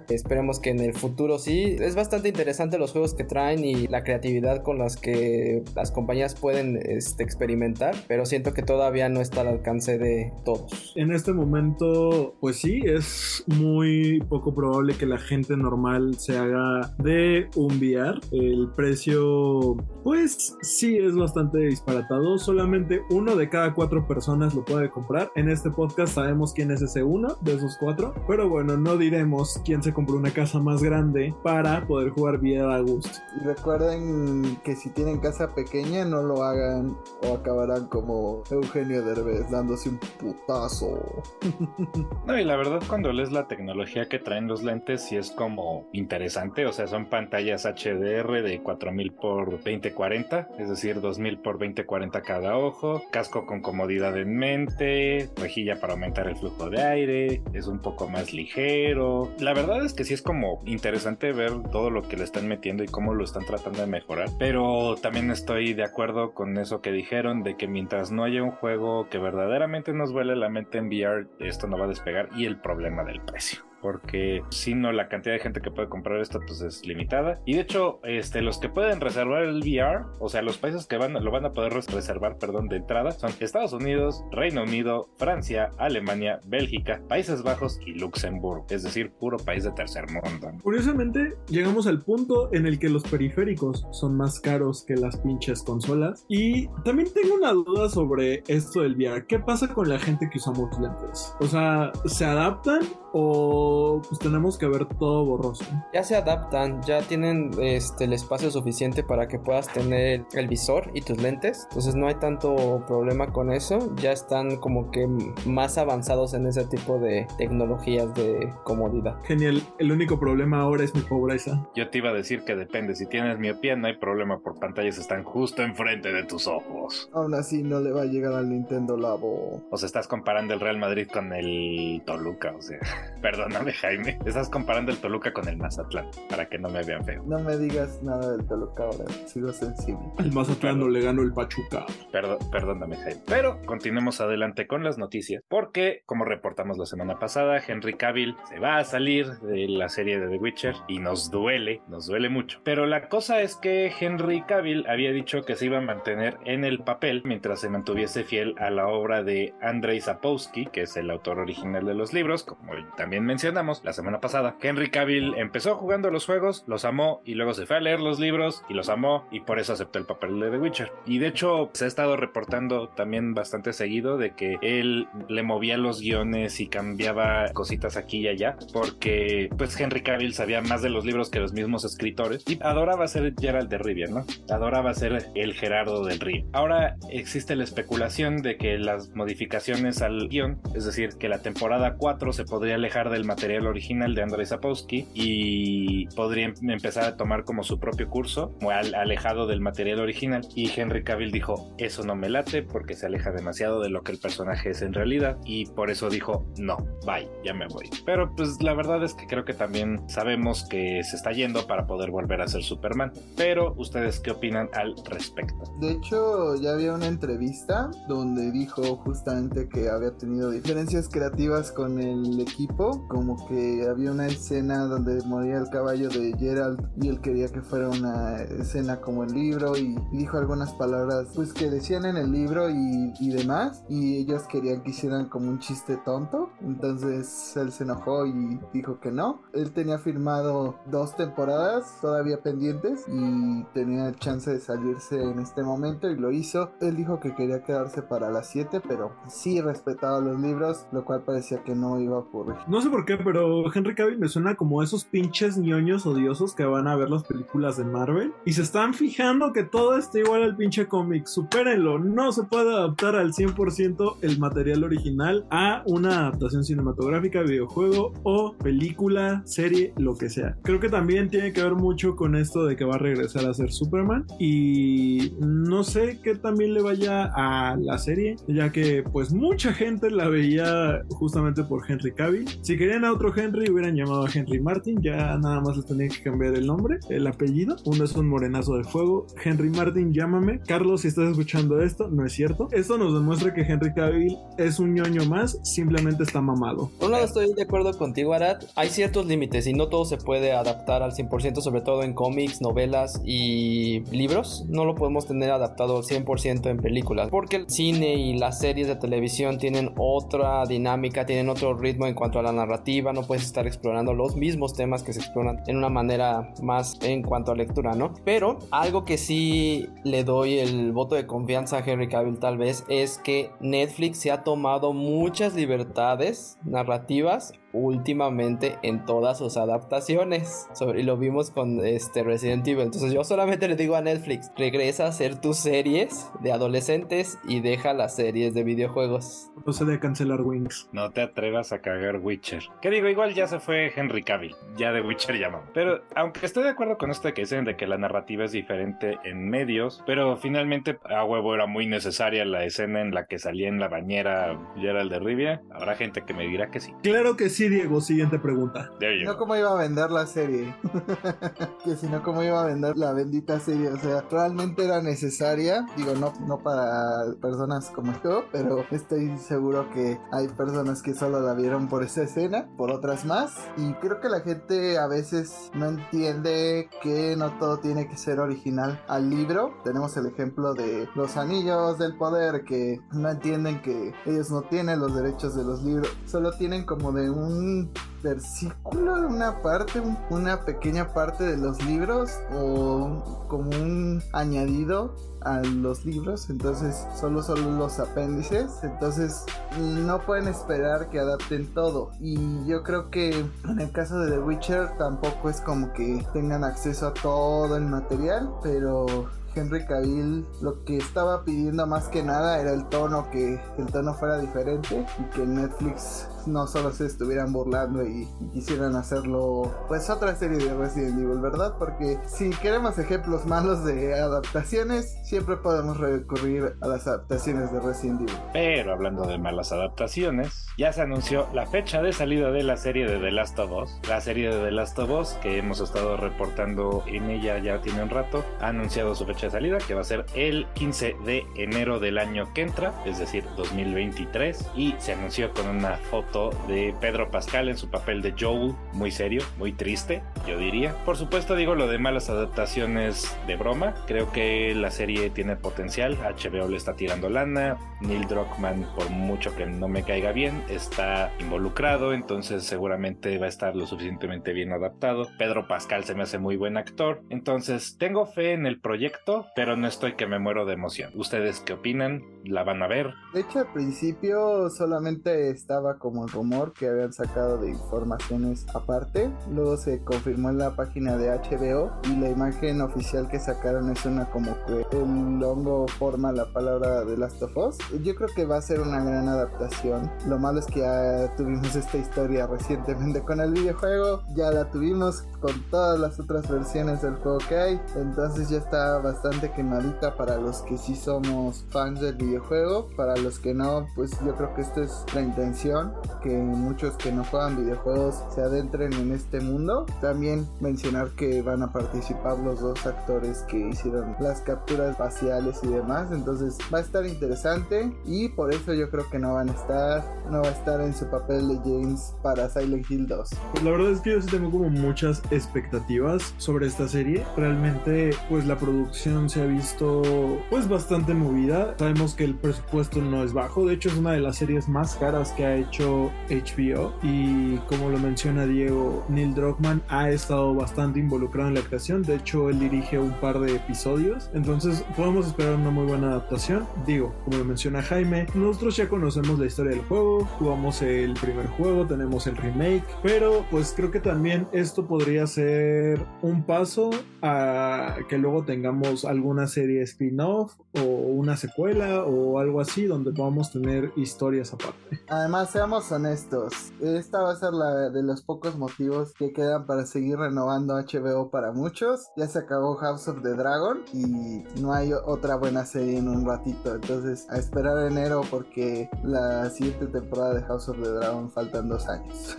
Esperemos que en el futuro sí. Es bastante interesante los juegos que traen y la creatividad con las que las compañías pueden este, experimentar, pero siento que todavía no está al alcance de todos. En este momento, pues sí, es muy poco probable que la gente normal se haga de un VR. El precio, pues sí, es bastante disparatado. Solamente uno de cada cuatro personas lo puede comprar. En este podcast sabemos quién es ese uno de esos cuatro. Pero bueno, no diremos quién se compró una casa más grande para poder jugar VR a gusto. Y recuerden que si tienen casa pequeña no lo hagan o acabarán como Eugenio Derbez dándose un putazo. No, y la verdad cuando lees la tecnología que traen los lentes sí es como interesante, o sea, son pantallas HDR de 4000 por 2040, es decir, 2000 por 2040 cada ojo, casco con comodidad en mente, rejilla para aumentar el flujo de aire, es un poco más ligero. La verdad es que sí es como interesante ver todo lo que le están metiendo y cómo lo están tratando de mejorar, pero también estoy de acuerdo con eso que dijeron de que mientras no haya un juego que verdaderamente nos vuele la mente en VR, esto no va a despegar y el problema del precio. Porque si no la cantidad de gente que puede comprar esto pues es limitada. Y de hecho, este, los que pueden reservar el VR, o sea, los países que van, lo van a poder reservar, perdón, de entrada son Estados Unidos, Reino Unido, Francia, Alemania, Bélgica, Países Bajos y Luxemburgo, es decir, puro país de tercer mundo. Curiosamente, llegamos al punto en el que los periféricos son más caros que las pinches consolas. Y también tengo una duda sobre esto del VR. ¿Qué pasa con la gente que usamos lentes? O sea, ¿se adaptan o pues tenemos que ver todo borroso? Ya se adaptan, ya tienen este, el espacio suficiente para que puedas tener el visor y tus lentes. Entonces no hay tanto problema con eso. Ya están como que más avanzados en ese tipo de tecnologías de comodidad. Genial. El único problema ahora es mi pobreza. Yo te iba a decir que depende. Si tienes miopía, no hay problema por pantallas están justo enfrente de tus ojos. Aún así no le va a llegar al Nintendo Labo. O sea, estás comparando el Real Madrid con el Toluca, o sea, perdóname Jaime, estás comparando el Toluca con el Mazatlán, para que no me vean feo. No me digas nada del Toluca ahora, sigo sensible. El Mazatlán no le ganó el Pachuca. Perdón, perdóname Jaime. Pero continuemos adelante con las noticias, porque como reportamos la semana pasada, Henry Cavill se va a salir de la serie de The Witcher y nos duele, nos duele mucho. Pero la cosa es que Henry Cavill había dicho que se iba a mantener en el papel mientras se mantuviese fiel a la obra de Andrei Sapowski, que es el autor original de los libros, como también la semana pasada. Henry Cavill empezó jugando los juegos, los amó y luego se fue a leer los libros y los amó y por eso aceptó el papel de The Witcher. Y de hecho se ha estado reportando también bastante seguido de que él le movía los guiones y cambiaba cositas aquí y allá porque pues Henry Cavill sabía más de los libros que los mismos escritores y adoraba ser Gerald de Rivia, ¿no? Adoraba ser el Gerardo del Río. Ahora existe la especulación de que las modificaciones al guion, es decir, que la temporada 4 se podría alejar del material original de Andrei Sapowski y podría em-, empezar a tomar como su propio curso, alejado del material original. Y Henry Cavill dijo, eso no me late porque se aleja demasiado de lo que el personaje es en realidad y por eso dijo, no, bye, ya me voy. Pero pues la verdad es que creo que también sabemos que se está yendo para poder volver a ser Superman. Pero ustedes qué opinan al respecto? De hecho, ya había una entrevista donde dijo justamente que había tenido diferencias creativas con el equipo, como que había una escena donde moría el caballo de Gerald y él quería que fuera una escena como el libro y, dijo algunas palabras pues que decían en el libro y, y demás y ellos querían que hicieran como un chiste tonto, entonces él se enojó y dijo que no. Él tenía firmado dos temporadas todavía pendientes y tenía chance de salirse en este momento y lo hizo. Él dijo que quería quedarse para las 7, pero sí respetaba los libros, lo cual parecía que no iba a ocurrir. No sé por qué, pero Henry Cavill me suena como esos pinches ñoños odiosos que van a ver las películas de Marvel y se están fijando que todo está igual al pinche cómic. Supérenlo, no se puede adaptar al 100% el material original a una adaptación cinematográfica, videojuego o película, serie, lo que sea. Creo que también tiene que ver mucho con esto de que va a regresar a ser Superman y no sé qué también le vaya a la serie, ya que pues mucha gente la veía justamente por Henry Cavill. Si querían a otro Henry hubieran llamado a Henry Martin, ya nada más les tenían que cambiar el nombre, el apellido. Uno es un morenazo de fuego. Henry Martin, llámame. Carlos, si estás escuchando esto, no es cierto. Esto nos demuestra que Henry Cavill es un ñoño más, simplemente está mamado. Por un lado estoy de acuerdo contigo, Arad. Hay ciertos límites y no todo se puede adaptar al 100%, sobre todo en cómics, novelas y libros. No lo podemos tener adaptado al 100% en películas, porque el cine y las series de televisión tienen otra dinámica, tienen otro ritmo en cuanto a la narrativa, no puedes estar explorando los mismos temas que se exploran en una manera más en cuanto a lectura, ¿no? Pero algo que sí le doy el voto de confianza a Henry Cavill tal vez es que Netflix se ha tomado muchas libertades narrativas últimamente en todas sus adaptaciones. Sobre, y lo vimos con este Resident Evil. Entonces yo solamente le digo a Netflix, regresa a hacer tus series de adolescentes y deja las series de videojuegos. No se de cancelar Wings. No te atrevas a cagar Witcher. Que digo, igual ya se fue Henry Cavill. Ya de Witcher llamó. Pero aunque estoy de acuerdo con esto que dicen de que la narrativa es diferente en medios, pero finalmente a huevo era muy necesaria la escena en la que salía en la bañera Gerald de Rivia. Habrá gente que me dirá que sí. Claro que sí sí, Diego, siguiente pregunta. No cómo iba a vender la serie. que si no cómo iba a vender la bendita serie. O sea, realmente era necesaria. Digo, no, no para personas como yo, pero estoy seguro que hay personas que solo la vieron por esa escena, por otras más. Y creo que la gente a veces no entiende que no todo tiene que ser original al libro. Tenemos el ejemplo de los anillos del poder que no entienden que ellos no tienen los derechos de los libros. Solo tienen como de un versículo, de una parte, un- una pequeña parte de los libros o un- como un añadido a los libros, entonces solo son los apéndices, entonces no pueden esperar que adapten todo. Y yo creo que en el caso de The Witcher tampoco es como que tengan acceso a todo el material, pero Henry Cavill lo que estaba pidiendo más que nada era el tono, que el tono fuera diferente y que Netflix no solo se estuvieran burlando y, quisieran hacerlo pues otra serie de Resident Evil, ¿verdad? Porque si queremos ejemplos malos de adaptaciones, siempre podemos recurrir a las adaptaciones de Resident Evil. Pero hablando de malas adaptaciones, ya se anunció la fecha de salida de la serie de The Last of Us. La serie de The Last of Us, que hemos estado reportando en ella ya tiene un rato, ha anunciado su fecha de salida, que va a ser el 15 de enero del año que entra, es decir, 2023. Y se anunció con una foto de Pedro Pascal en su papel de Joel, muy serio, muy triste, yo diría. Por supuesto, digo lo de malas adaptaciones de broma. Creo que la serie tiene potencial. HBO le está tirando lana. Neil Druckmann, por mucho que no me caiga bien, está involucrado. Entonces, seguramente va a estar lo suficientemente bien adaptado. Pedro Pascal se me hace muy buen actor. Entonces, tengo fe en el proyecto, pero no estoy que me muero de emoción. ¿Ustedes qué opinan? ¿La van a ver? De hecho, al principio solamente estaba como rumor que habían sacado de informaciones aparte. Luego se confirmó en la página de HBO y la imagen oficial que sacaron es una como que el hongo forma la palabra de Last of Us. Yo creo que va a ser una gran adaptación. Lo malo es que ya tuvimos esta historia recientemente con el videojuego. Ya la tuvimos con todas las otras versiones del juego que hay. Entonces ya está bastante quemadita para los que sí somos fans del videojuego. Para los que no, pues yo creo que esta es la intención. Que muchos que no juegan videojuegos se adentren en este mundo. También mencionar que van a participar los dos actores que hicieron las capturas faciales y demás. Entonces va a estar interesante. Y por eso yo creo que no van a estar. No va a estar en su papel de James para Silent Hill 2. Pues la verdad es que yo sí tengo como muchas expectativas sobre esta serie. Realmente, pues la producción se ha visto pues bastante movida. Sabemos que el presupuesto no es bajo. De hecho, es una de las series más caras que ha hecho HBO. Y como lo menciona Diego, Neil Druckmann ha estado bastante involucrado en la creación. De hecho, él dirige un par de episodios. Entonces, podemos esperar una muy buena adaptación. Digo, como lo menciona Jaime, nosotros ya conocemos la historia del juego. Jugamos el primer juego, tenemos el remake. Pero, pues creo que también esto podría ser un paso a que luego tengamos alguna serie spin-off o una secuela o algo así donde podamos tener historias aparte. Además, seamos honestos, esta va a ser la de los pocos motivos que quedan para seguir renovando HBO para muchos. Ya se acabó House of the Dragon y no hay otra buena serie en un ratito. Entonces, a esperar enero porque la siguiente temporada de House of the Dragon faltan dos años.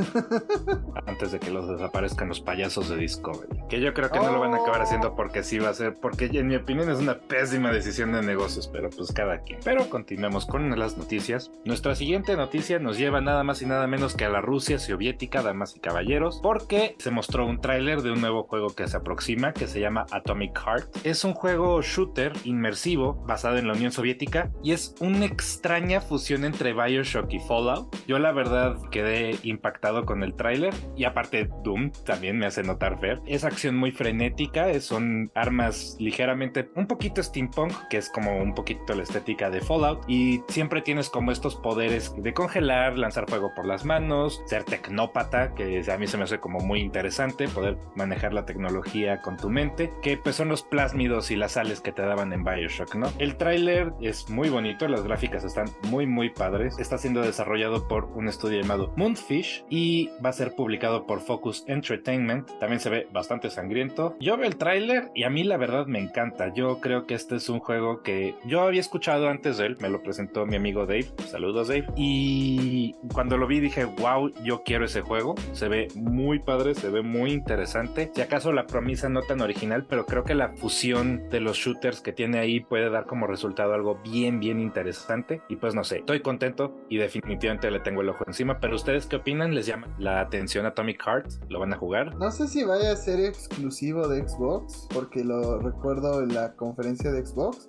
Antes de que los desaparezcan los payasos de Discovery. Que yo creo que no lo van a acabar haciendo porque sí va a ser, porque en mi opinión es una pésima decisión de negocios, pero pues cada quien. Pero continuemos con las noticias. Nuestra siguiente noticia nos lleva nada más y nada menos que a la Rusia soviética, damas y caballeros, porque se mostró un tráiler de un nuevo juego que se aproxima, que se llama Atomic Heart. Es un juego shooter inmersivo basado en la Unión Soviética y es una extraña fusión entre Bioshock y Fallout. Yo la verdad quedé impactado con el tráiler y aparte Doom también me hace notar ver. Es acción muy frenética, son armas ligeramente un poquito steampunk, que es como un poquito la estética de Fallout y siempre tienes como estos poderes de congelar, lanzar fuego por las manos, ser tecnópata, que a mí se me hace como muy interesante poder manejar la tecnología con tu mente, que pues son los plásmidos y las sales que te daban en Bioshock, ¿no? El tráiler es muy bonito, las gráficas están muy muy padres, está siendo desarrollado por un estudio llamado Moonfish y va a ser publicado por Focus Entertainment, también se ve bastante sangriento. Yo veo el tráiler y a mí la verdad me encanta, yo creo que este es un juego que yo había escuchado antes de él, me lo presentó mi amigo Dave, saludos Dave, y cuando lo vi dije, wow, yo quiero ese juego. Se ve muy padre, se ve muy interesante. Si acaso la promesa no tan original, pero creo que la fusión de los shooters que tiene ahí puede dar como resultado algo bien, bien interesante. Y pues no sé, estoy contento y definitivamente le tengo el ojo encima. Pero ustedes qué opinan? ¿Les llama la atención Atomic Heart? ¿Lo van a jugar? No sé si vaya a ser exclusivo de Xbox, porque lo recuerdo en la conferencia de Xbox,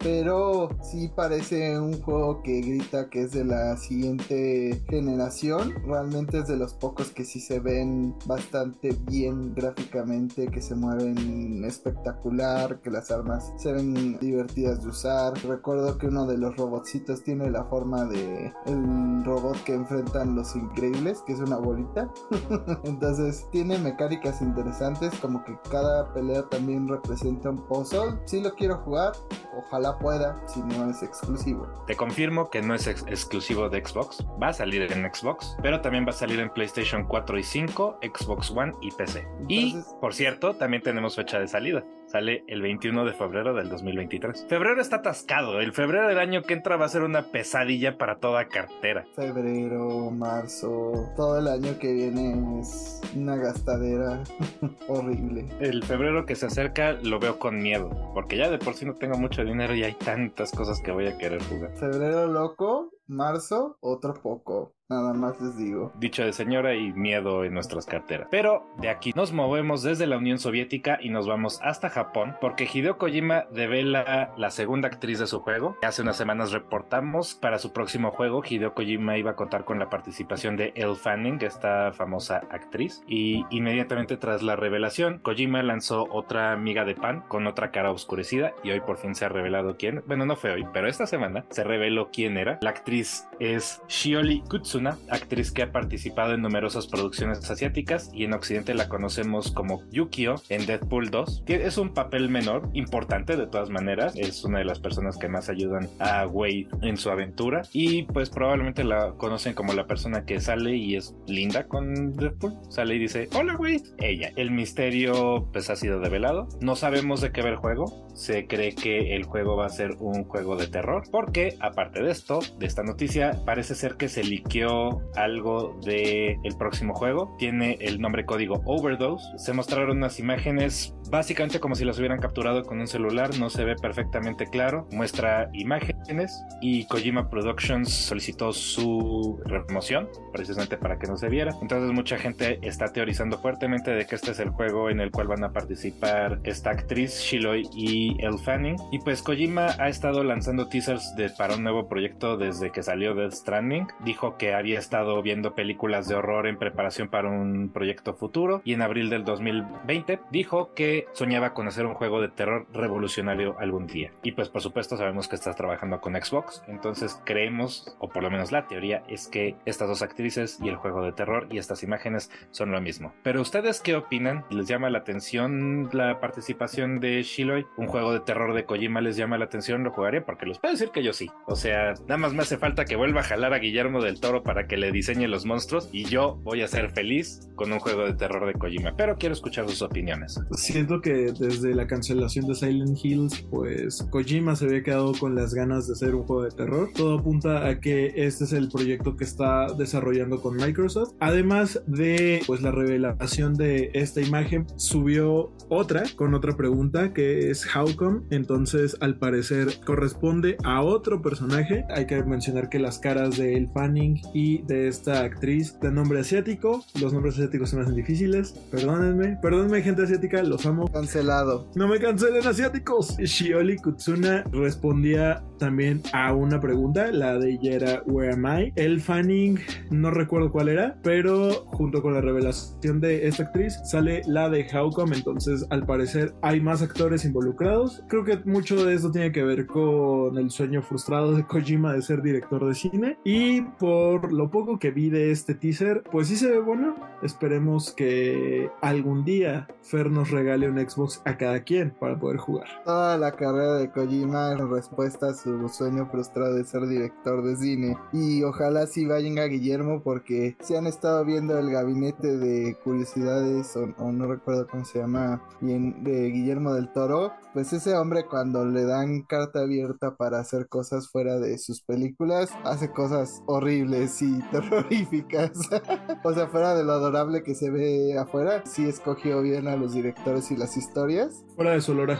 sí parece un juego que grita que es de la siguiente generación. Realmente es de los pocos que sí se ven bastante bien gráficamente, que se mueven espectacular, que las armas se ven divertidas de usar. Recuerdo que uno de los robotcitos tiene la forma de el robot que enfrentan los increíbles, que es una bolita. Entonces tiene mecánicas interesantes, como que cada pelea también representa un puzzle. Si lo quiero jugar, ojalá pueda, si no es exclusivo. Te confirmo que no es ex exclusivo de Xbox, va a salir en Xbox, pero también va a salir en PlayStation 4 y 5, Xbox One y PC. y, por cierto, también tenemos fecha de salida. Sale el 21 de febrero del 2023. Febrero está atascado. El febrero del año que entra va a ser una pesadilla para toda cartera. Febrero, marzo, todo el año que viene es una gastadera horrible. El febrero que se acerca lo veo con miedo, porque ya de por sí no tengo mucho dinero y hay tantas cosas que voy a querer jugar. Febrero loco, marzo, otro poco. Nada más les digo. Dicho de señora y miedo en nuestras carteras. Pero de aquí nos movemos desde la Unión Soviética y nos vamos hasta Japón porque Hideo Kojima devela la segunda actriz de su juego. Hace unas semanas reportamos para su próximo juego Hideo Kojima iba a contar con la participación de Elle Fanning, esta famosa actriz. Y inmediatamente tras la revelación, Kojima lanzó otra miga de pan con otra cara oscurecida y hoy por fin se ha revelado quién. Bueno, no fue hoy, pero esta semana se reveló quién era. La actriz es Shioli Kutsu actriz que ha participado en numerosas producciones asiáticas y en Occidente la conocemos como Yukio en Deadpool 2, que es un papel menor, importante de todas maneras, es una de las personas que más ayudan a Wade en su aventura y pues probablemente la conocen como la persona que sale y es linda con Deadpool, sale y dice, hola Wade, ella. El misterio pues ha sido develado, no sabemos de qué ver el juego, se cree que el juego va a ser un juego de terror, porque aparte de esto, de esta noticia, parece ser que se liqueó algo de próximo juego. Tiene el nombre código Overdose. Se mostraron unas imágenes básicamente como si las hubieran capturado con un celular. No se ve perfectamente claro. Muestra imágenes y Kojima Productions solicitó su remoción precisamente para que no se viera. Entonces mucha gente está teorizando fuertemente de que este es el juego en el cual van a participar esta actriz Shiloh y El Fanning. Y pues Kojima ha estado lanzando teasers de, para un nuevo proyecto desde que salió Death Stranding. Dijo que había estado viendo películas de horror en preparación para un proyecto futuro y en abril del 2020 dijo que soñaba con hacer un juego de terror revolucionario algún día. Y pues por supuesto sabemos que estás trabajando con Xbox, entonces creemos, o por lo menos la teoría, es que estas dos actrices y el juego de terror y estas imágenes son lo mismo. Pero ustedes qué opinan? ¿Les llama la atención la participación de Shiloh? ¿Un juego de terror de Kojima les llama la atención? ¿Lo jugaría? Porque les puedo decir que yo sí. O sea, nada más me hace falta que vuelva a jalar a Guillermo del Toro para que le diseñe los monstruos y yo voy a ser feliz con un juego de terror de Kojima. Pero quiero escuchar sus opiniones. Siento que desde la cancelación de Silent Hills, pues Kojima se había quedado con las ganas de hacer un juego de terror. Todo apunta a que este es el proyecto que está desarrollando con Microsoft. Además de pues la revelación de esta imagen, subió otra con otra pregunta que es How come. Entonces, al parecer corresponde a otro personaje. Hay que mencionar que las caras de El Fanning y de esta actriz de nombre asiático. Los nombres asiáticos se me hacen difíciles. Perdónenme. Perdónenme, gente asiática. Los amo. Cancelado. No me cancelen, asiáticos. Shioli Kutsuna respondía también a una pregunta. La de ella era Where am I? El Fanning, no recuerdo cuál era. Pero junto con la revelación de esta actriz sale la de How Come. Entonces, al parecer, hay más actores involucrados. Creo que mucho de esto tiene que ver con el sueño frustrado de Kojima de ser director de cine. Y por lo poco que vi de este teaser, pues sí se ve bueno. Esperemos que algún día Fer nos regale un Xbox a cada quien para poder jugar. Toda la carrera de Kojima en respuesta a su sueño frustrado de ser director de cine. Y ojalá sí vayan a Guillermo porque si han estado viendo el gabinete de curiosidades o, no recuerdo cómo se llama bien de Guillermo del Toro, pues ese hombre cuando le dan carta abierta para hacer cosas fuera de sus películas hace cosas horribles sí, terroríficas. o sea, fuera de lo adorable que se ve afuera, sí escogió bien a los directores y las historias. Fuera de su olor a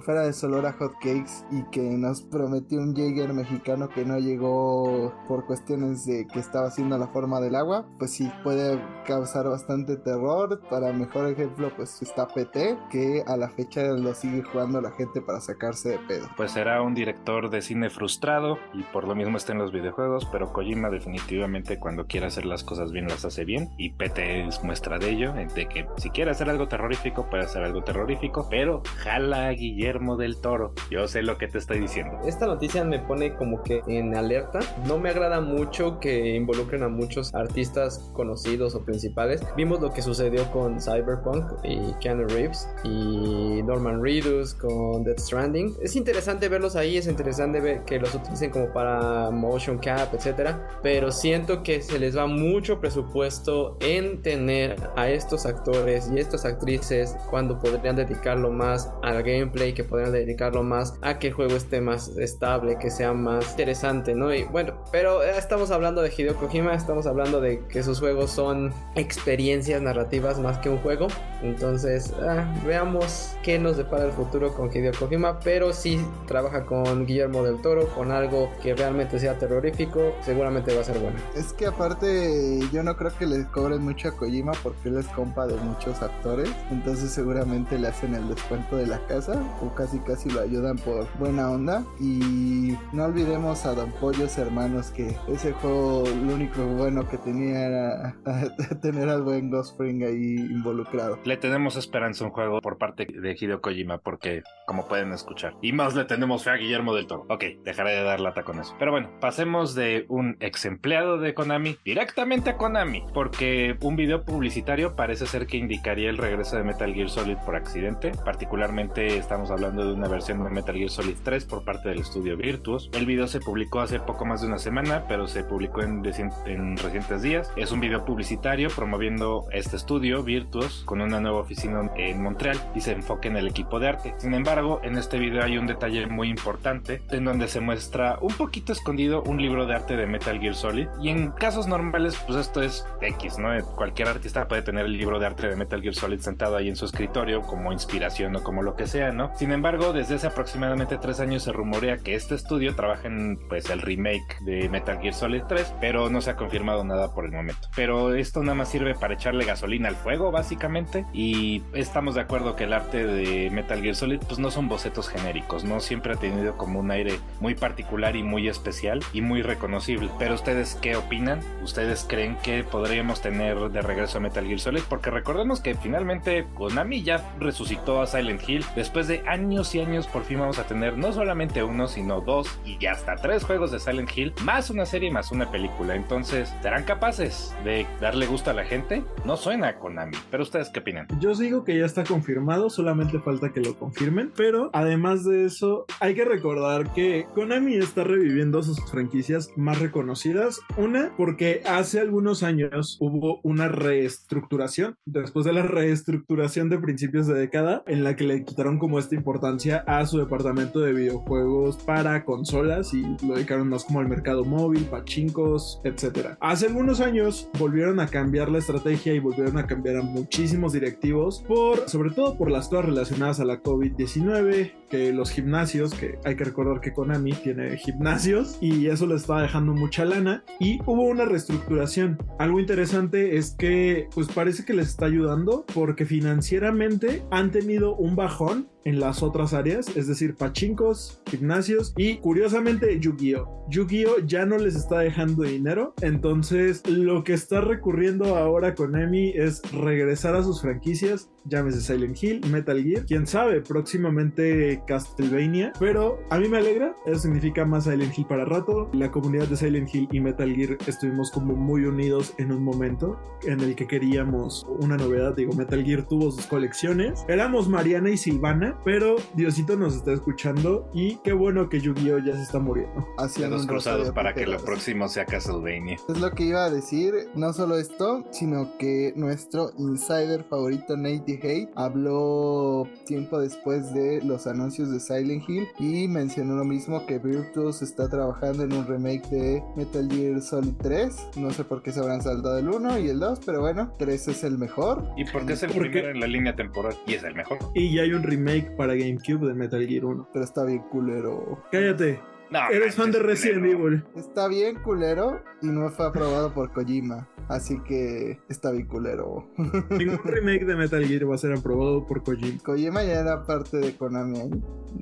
fuera de Solor a Hot Cakes y que nos prometió un Jaeger mexicano que no llegó por cuestiones de que estaba haciendo la forma del agua, pues sí puede causar bastante terror. Para mejor ejemplo, pues está PT, que a la fecha lo sigue jugando la gente para sacarse de pedo. Pues será un director de cine frustrado y por lo mismo está en los videojuegos, pero Kojima definitivamente cuando quiere hacer las cosas bien las hace bien y PT es muestra de ello, de que si quiere hacer algo terrorífico puede hacer algo terrorífico, pero jala Guillermo Guillermo del Toro. Yo sé lo que te estoy diciendo. Esta noticia me pone como que en alerta. No me agrada mucho que involucren a muchos artistas conocidos o principales. Vimos lo que sucedió con Cyberpunk y Keanu Reeves y Norman Reedus con Death Stranding. Es interesante verlos ahí, es interesante ver que los utilicen como para motion cap, etcétera. Pero siento que se les va mucho presupuesto en tener a estos actores y estas actrices cuando podrían dedicarlo más al gameplay que podrían dedicarlo más a que el juego esté más estable, que sea más interesante, ¿no? Y bueno, pero estamos hablando de Hideo Kojima, estamos hablando de que sus juegos son experiencias narrativas más que un juego. Entonces, ah, veamos qué nos depara el futuro con Hideo Kojima, pero si trabaja con Guillermo del Toro, con algo que realmente sea terrorífico, seguramente va a ser bueno. Es que aparte, yo no creo que les cobren mucho a Kojima porque él es compa de muchos actores, entonces seguramente le hacen el descuento de la casa o casi casi lo ayudan por buena onda. Y no olvidemos a Don Pollos Hermanos, que ese juego lo único bueno que tenía era tener al buen Ghost Spring ahí involucrado. Le tenemos esperanza un juego por parte de Hideo Kojima, porque como pueden escuchar. Y más le tenemos fe a Guillermo del Toro. Ok, dejaré de dar lata con eso. Pero bueno, pasemos de un ex empleado de Konami directamente a Konami, porque un video publicitario parece ser que indicaría el regreso de Metal Gear Solid por accidente. Particularmente estamos hablando de una versión de Metal Gear Solid 3 por parte del estudio Virtuos. El video se publicó hace poco más de una semana, pero se publicó en, en recientes días. Es un video publicitario promoviendo este estudio Virtuos con una nueva oficina en Montreal y se enfoca en el equipo de arte. Sin embargo, en este video hay un detalle muy importante en donde se muestra un poquito escondido un libro de arte de Metal Gear Solid y en casos normales pues esto es X, ¿no? Cualquier artista puede tener el libro de arte de Metal Gear Solid sentado ahí en su escritorio como inspiración o como lo que sea, ¿no? Sin embargo, desde hace aproximadamente tres años se rumorea que este estudio trabaja en pues, el remake de Metal Gear Solid 3, pero no se ha confirmado nada por el momento. Pero esto nada más sirve para echarle gasolina al fuego, básicamente, y estamos de acuerdo que el arte de Metal Gear Solid pues no son bocetos genéricos, no siempre ha tenido como un aire muy particular y muy especial y muy reconocible. Pero ustedes qué opinan? ¿Ustedes creen que podríamos tener de regreso a Metal Gear Solid? Porque recordemos que finalmente Konami ya resucitó a Silent Hill después de años y años por fin vamos a tener no solamente uno, sino dos y hasta tres juegos de Silent Hill, más una serie, más una película. Entonces, ¿serán capaces de darle gusto a la gente? No suena Konami, pero ustedes qué opinan? Yo digo que ya está confirmado, solamente falta que lo confirmen, pero además de eso, hay que recordar que Konami está reviviendo sus franquicias más reconocidas. Una, porque hace algunos años hubo una reestructuración, después de la reestructuración de principios de década, en la que le quitaron como esta importancia a su departamento de videojuegos para consolas y lo dedicaron más como al mercado móvil, pachincos, etc. Hace algunos años volvieron a cambiar la estrategia y volvieron a cambiar a muchísimos directivos por, sobre todo por las cosas relacionadas a la COVID-19, que los gimnasios, que hay que recordar que Konami tiene gimnasios y eso le estaba dejando mucha lana y hubo una reestructuración. Algo interesante es que pues parece que les está ayudando porque financieramente han tenido un bajón en las otras áreas, es decir, pachincos, gimnasios y curiosamente Yu-Gi-Oh! Yu-Gi-Oh! ya no les está dejando dinero, entonces lo que está recurriendo ahora con Emi es regresar a sus franquicias, llámese Silent Hill, Metal Gear, quién sabe, próximamente Castlevania, pero a mí me alegra, eso significa más Silent Hill para rato, la comunidad de Silent Hill y Metal Gear estuvimos como muy unidos en un momento en el que queríamos una novedad, digo, Metal Gear tuvo sus colecciones, éramos Mariana y Silvana, pero Diosito nos está escuchando y qué bueno que Yu-Gi-Oh ya se está muriendo. Haciendo un cruzados para que lo próximo sea Castlevania. Es lo que iba a decir, no solo esto, sino que nuestro insider favorito Nate Hate habló tiempo después de los anuncios de Silent Hill y mencionó lo mismo que Virtus está trabajando en un remake de Metal Gear Solid 3. No sé por qué se habrán saltado el 1 y el 2, pero bueno, 3 es el mejor. Y porque es el Porque- primero en la línea temporal y es el mejor. Y ya hay un remake para GameCube de Metal Gear 1. Pero está bien culero. Cállate, No, eres fan de Resident culero. Evil. Está bien culero y no fue aprobado por Kojima. Así que está bien culero. Ningún remake de Metal Gear va a ser aprobado por Kojima. Kojima ya era parte de Konami ahí.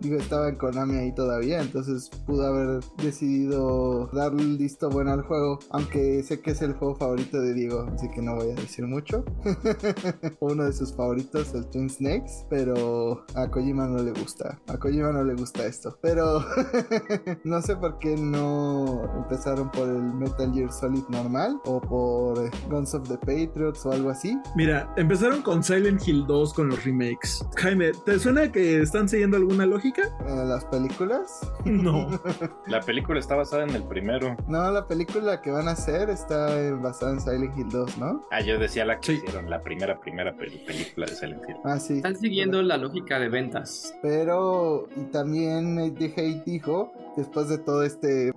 Digo, estaba en Konami ahí todavía, entonces pudo haber decidido darle el visto bueno al juego. Aunque sé que es el juego favorito de Diego, así que no voy a decir mucho. Uno de sus favoritos, el Twin Snakes, pero a Kojima no le gusta. A Kojima no le gusta esto. Pero no sé por qué no empezaron por el Metal Gear Solid normal o por Guns of the Patriots o algo así. Mira, empezaron con Silent Hill 2 con los remakes. Jaime, ¿te suena que están siguiendo alguna lógica? Las películas. No. La película está basada en el primero. No, la película que van a hacer está basada en Silent Hill 2, ¿no? Ah, yo decía la que Sí. hicieron, la primera, primera película de Silent Hill. Ah, sí. Están siguiendo la lógica de ventas. Pero, y también Hate dijo, después de todo este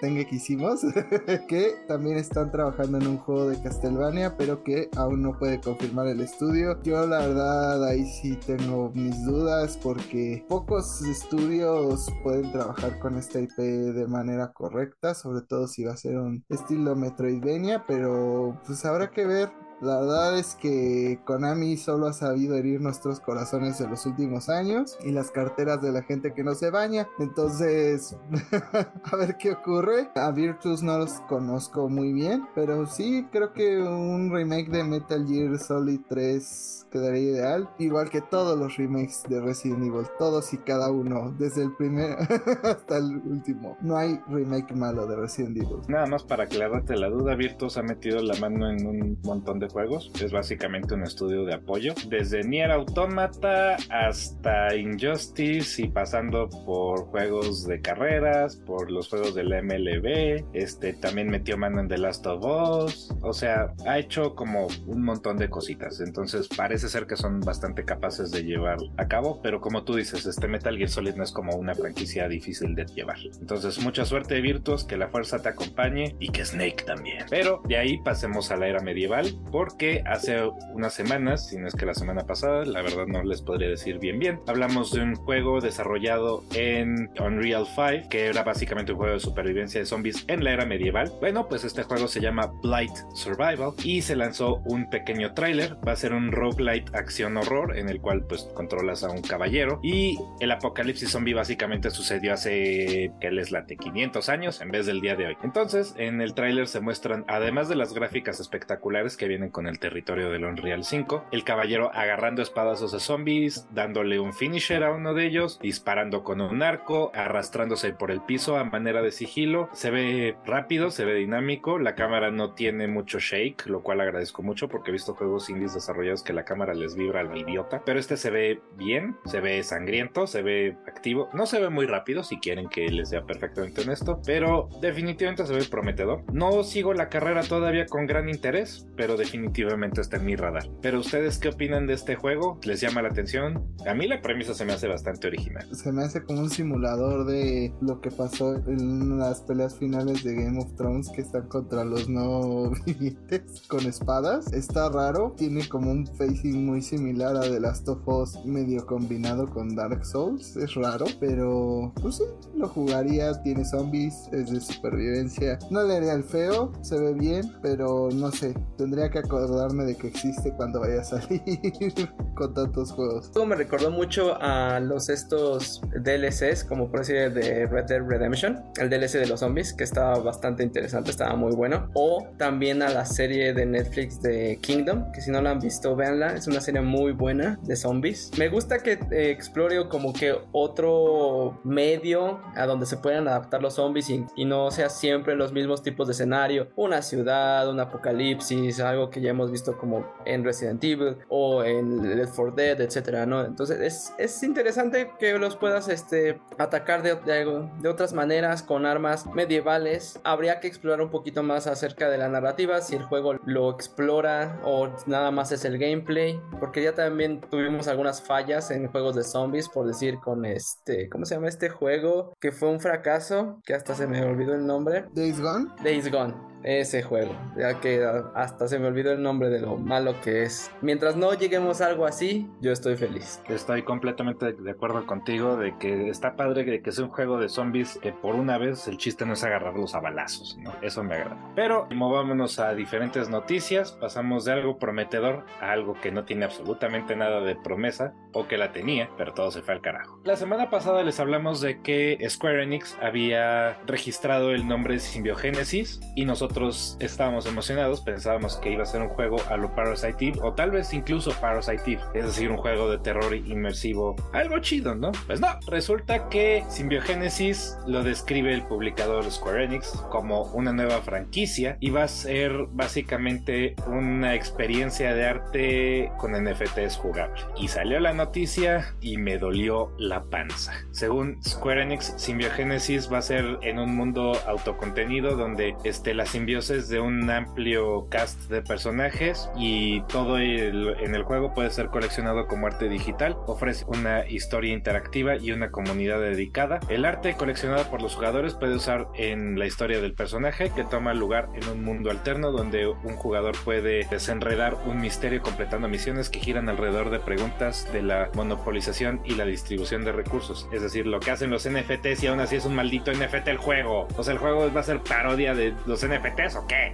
tenga que hicimos, que también están trabajando en un juego de Castlevania, pero que aún no puede confirmar el estudio. Yo, la verdad, ahí sí tengo mis dudas, porque pocos estudios pueden trabajar con esta IP de manera correcta, sobre todo si va a ser un estilo Metroidvania, pero pues habrá que ver. La verdad es que Konami solo ha sabido herir nuestros corazones en los últimos años y las carteras de la gente que no se baña. Entonces, a ver qué ocurre. A Virtus no los conozco muy bien, pero sí creo que un remake de Metal Gear Solid 3 quedaría ideal. Igual que todos los remakes de Resident Evil, todos y cada uno, desde el primer hasta el último. No hay remake malo de Resident Evil. Nada más para aclararte la duda, Virtus ha metido la mano en un montón de juegos. Es básicamente un estudio de apoyo. Desde Nier Automata hasta Injustice y pasando por juegos de carreras, por los juegos del MLB. Este también metió mano en The Last of Us. O sea, ha hecho como un montón de cositas. Entonces parece ser que son bastante capaces de llevar a cabo. Pero como tú dices, este Metal Gear Solid no es como una franquicia difícil de llevar. Entonces, mucha suerte, Virtus, que la fuerza te acompañe y que Snake también. Pero de ahí pasemos a la era medieval, porque hace unas semanas, si no es que la semana pasada, la verdad no les podría decir bien bien, hablamos de un juego desarrollado en Unreal 5, que era básicamente un juego de supervivencia de zombies en la era medieval. Bueno, pues este juego se llama Blight Survival y se lanzó un pequeño tráiler, va a ser un roguelite acción horror en el cual pues controlas a un caballero y el apocalipsis zombie básicamente sucedió hace que les late 500 años en vez del día de hoy. Entonces, en el tráiler se muestran además de las gráficas espectaculares que vienen con el territorio del Unreal 5, el caballero agarrando espadazos a zombies, dándole un finisher a uno de ellos, disparando con un arco, arrastrándose por el piso a manera de sigilo. Se ve rápido, se ve dinámico, la cámara no tiene mucho shake, lo cual agradezco mucho porque he visto juegos indies desarrollados que la cámara les vibra a lo idiota, pero este se ve bien, se ve sangriento, se ve activo, no se ve muy rápido si quieren que les sea perfectamente honesto, pero definitivamente se ve prometedor. No sigo la carrera todavía con gran interés, pero definitivamente está en mi radar. Pero ustedes qué opinan de este juego? ¿Les llama la atención? A mí la premisa se me hace bastante original. Se me hace como un simulador de lo que pasó en las peleas finales de Game of Thrones que están contra los no vivientes con espadas. Está raro, tiene como un facing muy similar a The Last of Us medio combinado con Dark Souls. Es raro, pero pues sí, lo jugaría. Tiene zombies, es de supervivencia. No le haría el feo, se ve bien, pero no sé, tendría que acordarme de que existe cuando vaya a salir con tantos juegos. Luego me recordó mucho a los estos DLCs, como por decir de Red Dead Redemption, el DLC de los zombies, que estaba bastante interesante, estaba muy bueno. O también a la serie de Netflix de Kingdom, que si no la han visto, véanla, es una serie muy buena de zombies. Me gusta que eh, explore como que otro medio a donde se puedan adaptar los zombies y, y no sea siempre los mismos tipos de escenario, una ciudad, un apocalipsis, algo que ya hemos visto como en Resident Evil o en Left 4 Dead, etcétera, ¿no? Entonces es, es interesante que los puedas este, atacar de, de, de otras maneras con armas medievales. Habría que explorar un poquito más acerca de la narrativa, si el juego lo explora o nada más es el gameplay, porque ya también tuvimos algunas fallas en juegos de zombies, por decir con este, ¿cómo se llama este juego? Que fue un fracaso, que hasta se me olvidó el nombre. Days Gone. Days Gone ese juego, ya que hasta se me olvidó el nombre de lo malo que es. Mientras no lleguemos a algo así, yo estoy feliz. Estoy completamente de acuerdo contigo de que está padre de que sea un juego de zombies que por una vez el chiste no es agarrarlos a balazos, ¿no? Eso me agrada. Pero movámonos a diferentes noticias, pasamos de algo prometedor a algo que no tiene absolutamente nada de promesa o que la tenía, pero todo se fue al carajo. La semana pasada les hablamos de que Square Enix había registrado el nombre Symbiogénesis y nosotros estábamos emocionados, pensábamos que iba a ser un juego a lo Parasite Eve o tal vez incluso Parasite Eve, es decir, un juego de terror inmersivo, algo chido, ¿no? Pues no, resulta que Symbiogenesis lo describe el publicador Square Enix como una nueva franquicia y va a ser básicamente una experiencia de arte con NFTs jugable. Y salió la noticia y me dolió la panza. Según Square Enix, Symbiogenesis va a ser en un mundo autocontenido donde esté la simbioses de un amplio cast de personajes y todo el, en el juego puede ser coleccionado como arte digital. Ofrece una historia interactiva y una comunidad dedicada. El arte coleccionado por los jugadores puede usar en la historia del personaje que toma lugar en un mundo alterno donde un jugador puede desenredar un misterio completando misiones que giran alrededor de preguntas de la monopolización y la distribución de recursos. Es decir, lo que hacen los NFTs y aún así es un maldito NFT el juego. O sea, el juego va a ser parodia de los NFTs o qué?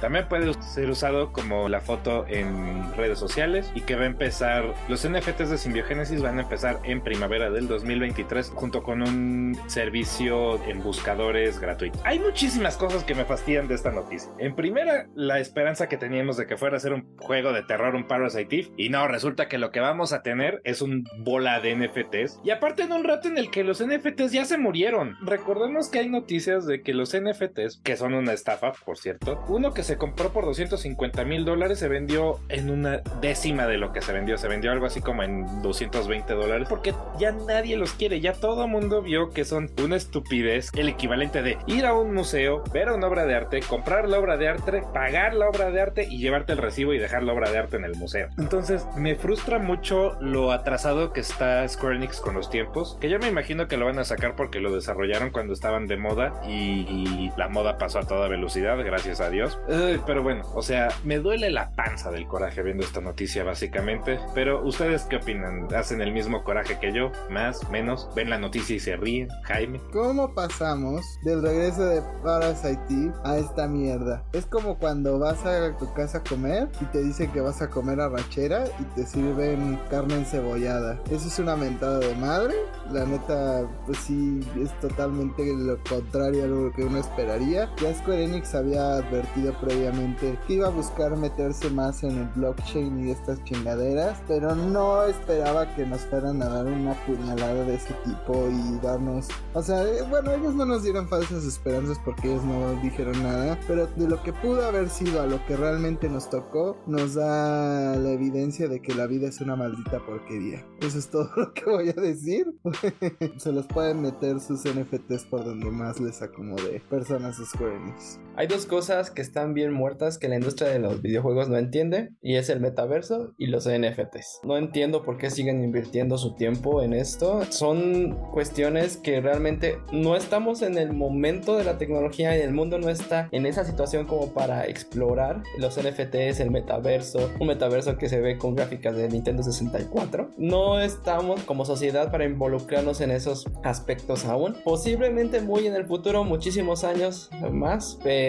También puede ser usado como la foto en redes sociales y que va a empezar, los NFTs de Symbiogénesis van a empezar en primavera del 2023 junto con un servicio en buscadores gratuito. Hay muchísimas cosas que me fastidian de esta noticia. En primera, la esperanza que teníamos de que fuera a ser un juego de terror, un Parasite Eve, y no, resulta que lo que vamos a tener es un bola de NFTs. Y aparte en un rato en el que los NFTs ya se murieron. Recordemos que hay noticias de que los NFTs, que son una estafa, por cierto, uno que se compró por 250 mil dólares se vendió en una décima de lo que se vendió. Se vendió algo así como en 220 dólares porque ya nadie los quiere. Ya todo mundo vio que son una estupidez. El equivalente de ir a un museo, ver una obra de arte, comprar la obra de arte, pagar la obra de arte y llevarte el recibo y dejar la obra de arte en el museo. Entonces me frustra mucho lo atrasado que está Square Enix con los tiempos. Que yo me imagino que lo van a sacar porque lo desarrollaron cuando estaban de moda y, y la moda pasó a toda velocidad, gracias a Dios. Pero bueno, o sea, me duele la panza del coraje viendo esta noticia básicamente. Pero ustedes qué opinan? ¿Hacen el mismo coraje que yo? ¿Más? ¿Menos? ¿Ven la noticia y se ríen? Jaime. ¿Cómo pasamos del regreso de Parasite a esta mierda? Es como cuando vas a tu casa a comer y te dicen que vas a comer arrachera y te sirven carne encebollada. Eso es una mentada de madre. La neta, pues sí, es totalmente lo contrario a lo que uno esperaría. Ya Square Enix había advertido previamente que iba a buscar meterse más en el blockchain y estas chingaderas, pero no esperaba que nos fueran a dar una puñalada de ese tipo y darnos, o sea, eh, bueno, ellos no nos dieron falsas esperanzas porque ellos no dijeron nada, pero de lo que pudo haber sido a lo que realmente nos tocó, nos da la evidencia de que la vida es una maldita porquería. Eso es todo lo que voy a decir. Se los pueden meter sus NFTs por donde más les acomode personas Square Enix. Hay dos cosas que están bien muertas que la industria de los videojuegos no entiende y es el metaverso y los NFTs. No entiendo por qué siguen invirtiendo su tiempo en esto. Son cuestiones que realmente no estamos en el momento de la tecnología y el mundo no está en esa situación como para explorar los NFTs, el metaverso, un metaverso que se ve con gráficas de Nintendo 64. No estamos como sociedad para involucrarnos en esos aspectos aún. Posiblemente muy en el futuro, muchísimos años más, pero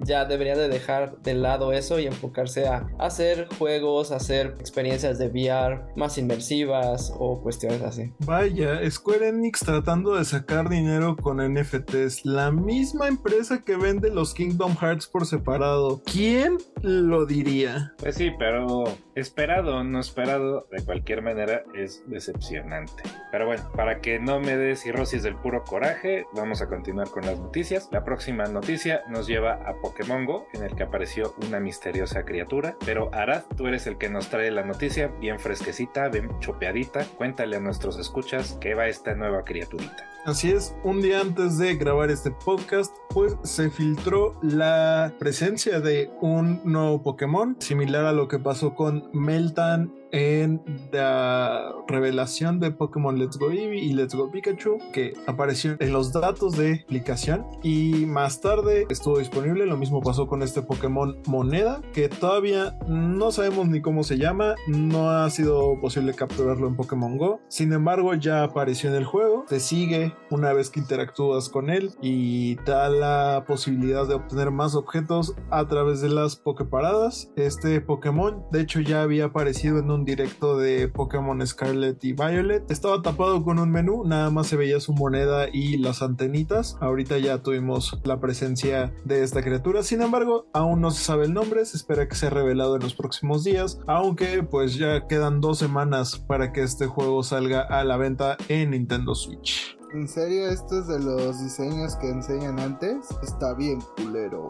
ya debería de dejar de lado eso y enfocarse a hacer juegos, hacer experiencias de VR más inmersivas o cuestiones así. Vaya, Square Enix tratando de sacar dinero con NFTs, la misma empresa que vende los Kingdom Hearts por separado. ¿Quién lo diría? Pues sí, pero esperado o no esperado, de cualquier manera es decepcionante. Pero bueno, para que no me des cirrosis del puro coraje, vamos a continuar con las noticias. La próxima noticia nos lleva a Pokémon Go, en el que apareció una misteriosa criatura. Pero Arad, tú eres el que nos trae la noticia, bien fresquecita, bien chopeadita. Cuéntale a nuestros escuchas qué va esta nueva criaturita. Así es, un día antes de grabar este podcast, pues se filtró la presencia de un nuevo Pokémon, similar a lo que pasó con Meltan en la revelación de Pokémon Let's Go Eevee y Let's Go Pikachu que apareció en los datos de aplicación y más tarde estuvo disponible. Lo mismo pasó con este Pokémon Moneda que todavía no sabemos ni cómo se llama, no ha sido posible capturarlo en Pokémon Go. Sin embargo, ya apareció en el juego, te sigue una vez que interactúas con él y da la posibilidad de obtener más objetos a través de las Poképaradas. Este Pokémon, de hecho, ya había aparecido en un directo de Pokémon Scarlet y Violet. Estaba tapado con un menú, nada más se veía su moneda y las antenitas. Ahorita ya tuvimos la presencia de esta criatura. Sin embargo, aún no se sabe el nombre, se espera que sea revelado en los próximos días, aunque pues ya quedan dos semanas para que este juego salga a la venta en Nintendo Switch. ¿En serio estos de los diseños que enseñan antes? Está bien culero.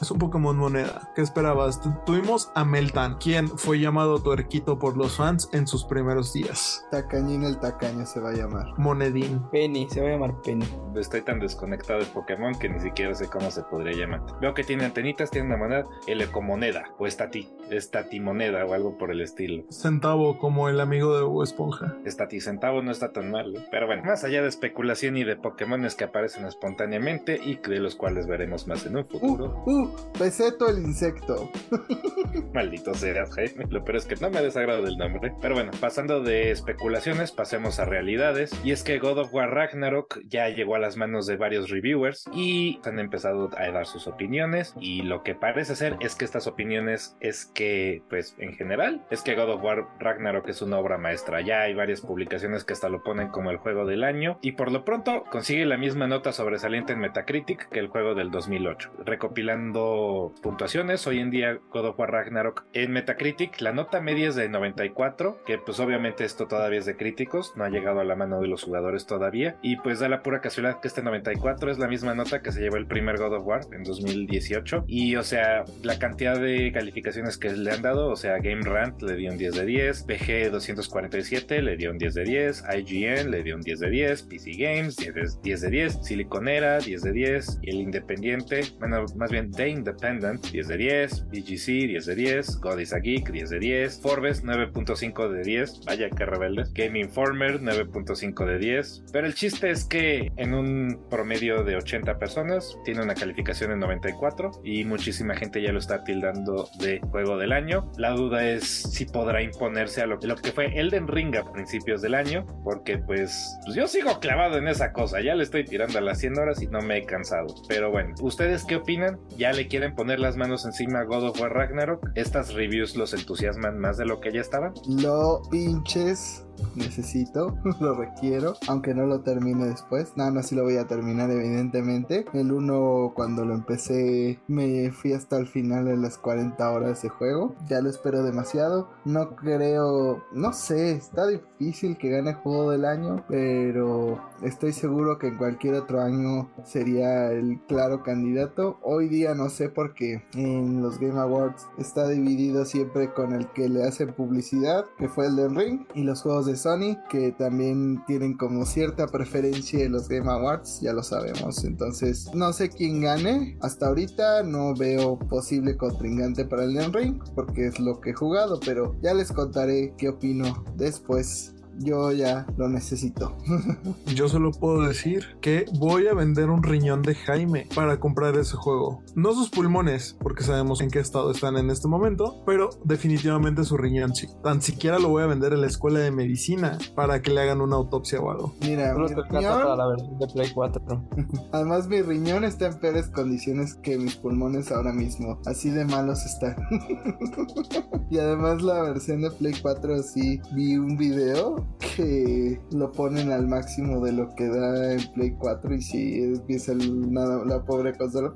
Es un Pokémon moneda. ¿Qué esperabas? Tu- Tuvimos a Meltan, quien fue llamado tuerquito por los fans en sus primeros días. Tacañín el tacaño se va a llamar. Monedín. Penny, se va a llamar Penny. Estoy tan desconectado de Pokémon que ni siquiera sé cómo se podría llamar. Veo que tiene antenitas, tiene una moneda, el ecomoneda o estati, estatimoneda o algo por el estilo. Centavo como el amigo de Bob Esponja. Estati centavo no está tan mal, ¿eh? pero bueno, más allá de especulación y de Pokémones que aparecen espontáneamente y de los cuales veremos más en un Uh, futuro. uh, Peseto el insecto. Maldito seas, Jaime. Lo peor es que no me desagrado del nombre. Pero bueno, pasando de especulaciones, pasemos a realidades. Y es que God of War Ragnarok ya llegó a las manos de varios reviewers y han empezado a dar sus opiniones. Y lo que parece ser es que estas opiniones es que, pues en general, es que God of War Ragnarok es una obra maestra. Ya hay varias publicaciones que hasta lo ponen como el juego del año. Y por lo pronto consigue la misma nota sobresaliente en Metacritic que el juego del 2008. Recopilando puntuaciones, hoy en día God of War Ragnarok en Metacritic, la nota media es de 94, que pues obviamente esto todavía es de críticos, no ha llegado a la mano de los jugadores todavía, y pues da la pura casualidad que este 94 es la misma nota que se llevó el primer God of War en 2018, y o sea, la cantidad de calificaciones que le han dado, o sea, Game Rant le dio un 10 de 10, BG 247 le dio un 10 de 10, IGN le dio un 10 de 10, PC Games 10 de 10, de 10 Siliconera 10 de 10, y el Independiente, bueno, más bien The Independent 10 de 10, BGC 10 de 10, God is a Geek 10 de 10, Forbes 9.5 de 10, vaya que rebeldes, Game Informer 9.5 de 10, pero el chiste es que en un promedio de 80 personas tiene una calificación de 94 y muchísima gente ya lo está tildando de juego del año. La duda es si podrá imponerse a lo, lo que fue Elden Ring a principios del año, porque pues, pues yo sigo clavado en esa cosa, ya le estoy tirando a las 100 horas y no me he cansado. Pero bueno, ¿ustedes qué opinan? ¿Ya le quieren poner las manos encima a God of War Ragnarok? ¿Estas reviews los entusiasman más de lo que ya estaban? Lo pinches necesito, lo requiero, aunque no lo termine después. Nada más si lo voy a terminar, evidentemente. El 1, cuando lo empecé, me fui hasta el final de las 40 horas de juego. Ya lo espero demasiado. No creo, no sé, está difícil que gane juego del año, pero estoy seguro que en cualquier otro año sería el claro candidato. Hoy día no sé porque en los Game Awards está dividido siempre con el que le hace publicidad, que fue el del Ring, y los juegos de Sony, que también tienen como cierta preferencia en los Game Awards, ya lo sabemos. Entonces, no sé quién gane. Hasta ahorita no veo posible contrincante para el Den Ring, porque es lo que he jugado, pero ya les contaré qué opino después. Yo ya lo necesito. Yo solo puedo decir que voy a vender un riñón de Jaime para comprar ese juego. No sus pulmones, porque sabemos en qué estado están en este momento, pero definitivamente su riñón sí. Tan siquiera lo voy a vender en la escuela de medicina para que le hagan una autopsia o algo. Mira, mi te alcanza para riñón, la versión de Play 4. además mi riñón está en peores condiciones que mis pulmones ahora mismo. Así de malos están. y además la versión de Play 4 sí vi un video que lo ponen al máximo de lo que da en Play 4 y si empieza el- la, la pobre consola.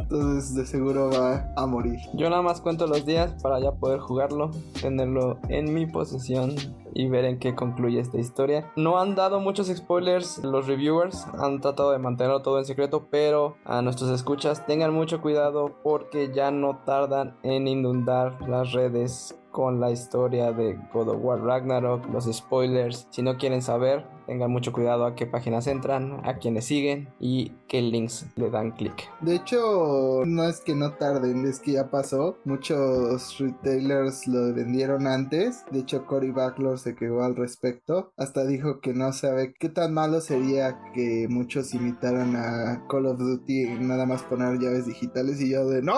Entonces de seguro va a morir. Yo nada más cuento los días para ya poder jugarlo, tenerlo en mi posesión y ver en qué concluye esta historia. No han dado muchos spoilers los reviewers, han tratado de mantenerlo todo en secreto, pero a nuestros escuchas tengan mucho cuidado porque ya no tardan en inundar las redes con la historia de God of War Ragnarok, los spoilers. Si no quieren saber, tengan mucho cuidado a qué páginas entran, a quienes siguen y qué links le dan clic. De hecho, no es que no tarden, es que ya pasó. Muchos retailers lo vendieron antes. De hecho, Cory Backlor se quedó al respecto. Hasta dijo que no sabe qué tan malo sería que muchos imitaran a Call of Duty nada más poner llaves digitales y yo de no.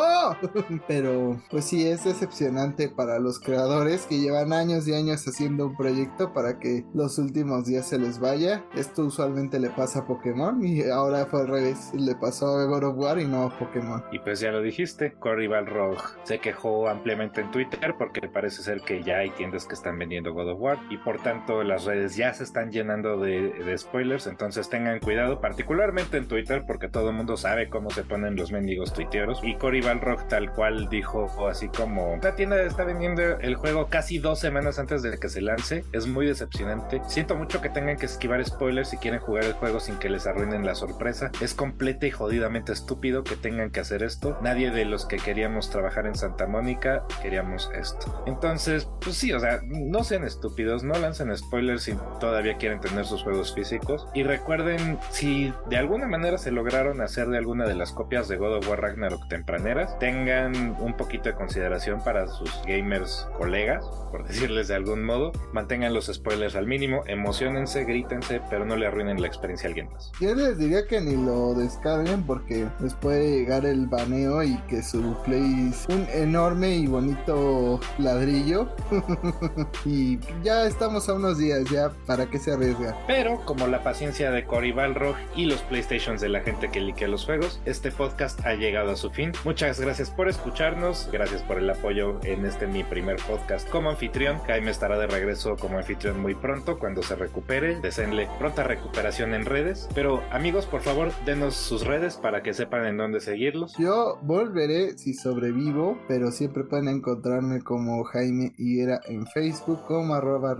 Pero pues sí, es decepcionante para los creadores que llevan años y años haciendo un proyecto para que los últimos días se les vaya. Esto usualmente le pasa a Pokémon y ahora fue al revés. Le pasó a God of War y no a Pokémon. Y pues ya lo dijiste, Cory Balrog se quejó ampliamente en Twitter porque parece ser que ya hay tiendas que están vendiendo God of War y por tanto las redes ya se están llenando de, spoilers. Entonces tengan cuidado, particularmente en Twitter, porque todo el mundo sabe cómo se ponen los mendigos tuiteros. Y Cory Balrog tal cual dijo así como la tienda está vendiendo el juego casi dos semanas antes de que se lance. Es muy decepcionante. Siento mucho que tengan que esquivar spoilers si quieren jugar el juego sin que les arruinen la sorpresa. Es completa y jodidamente estúpido que tengan que hacer esto. Nadie de los que queríamos trabajar en Santa Mónica queríamos esto. Entonces, pues sí, o sea, no sean estúpidos, no lancen spoilers si todavía quieren tener sus juegos físicos. Y recuerden, si de alguna manera se lograron hacer de alguna de las copias de God of War Ragnarok tempraneras, tengan un poquito de consideración para sus gamers colegas, por decirles de algún modo. Mantengan los spoilers al mínimo, emocionense, grítense, pero no le arruinen la experiencia a alguien más. Yo les diría que ni lo descarguen porque les puede llegar el baneo y que su play es un enorme y bonito ladrillo. y ya estamos a unos días, ya para qué se arriesga. Pero como la paciencia de Cory Balrog y los PlayStations de la gente que liquea los juegos, este podcast ha llegado a su fin. Muchas gracias por escucharnos, gracias por el apoyo en este mi primer podcast como anfitrión. Jaime estará de regreso como anfitrión muy pronto cuando se recupere. Deseenle pronta recuperación en redes. Pero amigos, por favor, denos sus redes para que sepan en dónde seguirlos. Yo volveré si sobrevivo, pero siempre pueden encontrarme como Jaime Higuera en Facebook, como arroba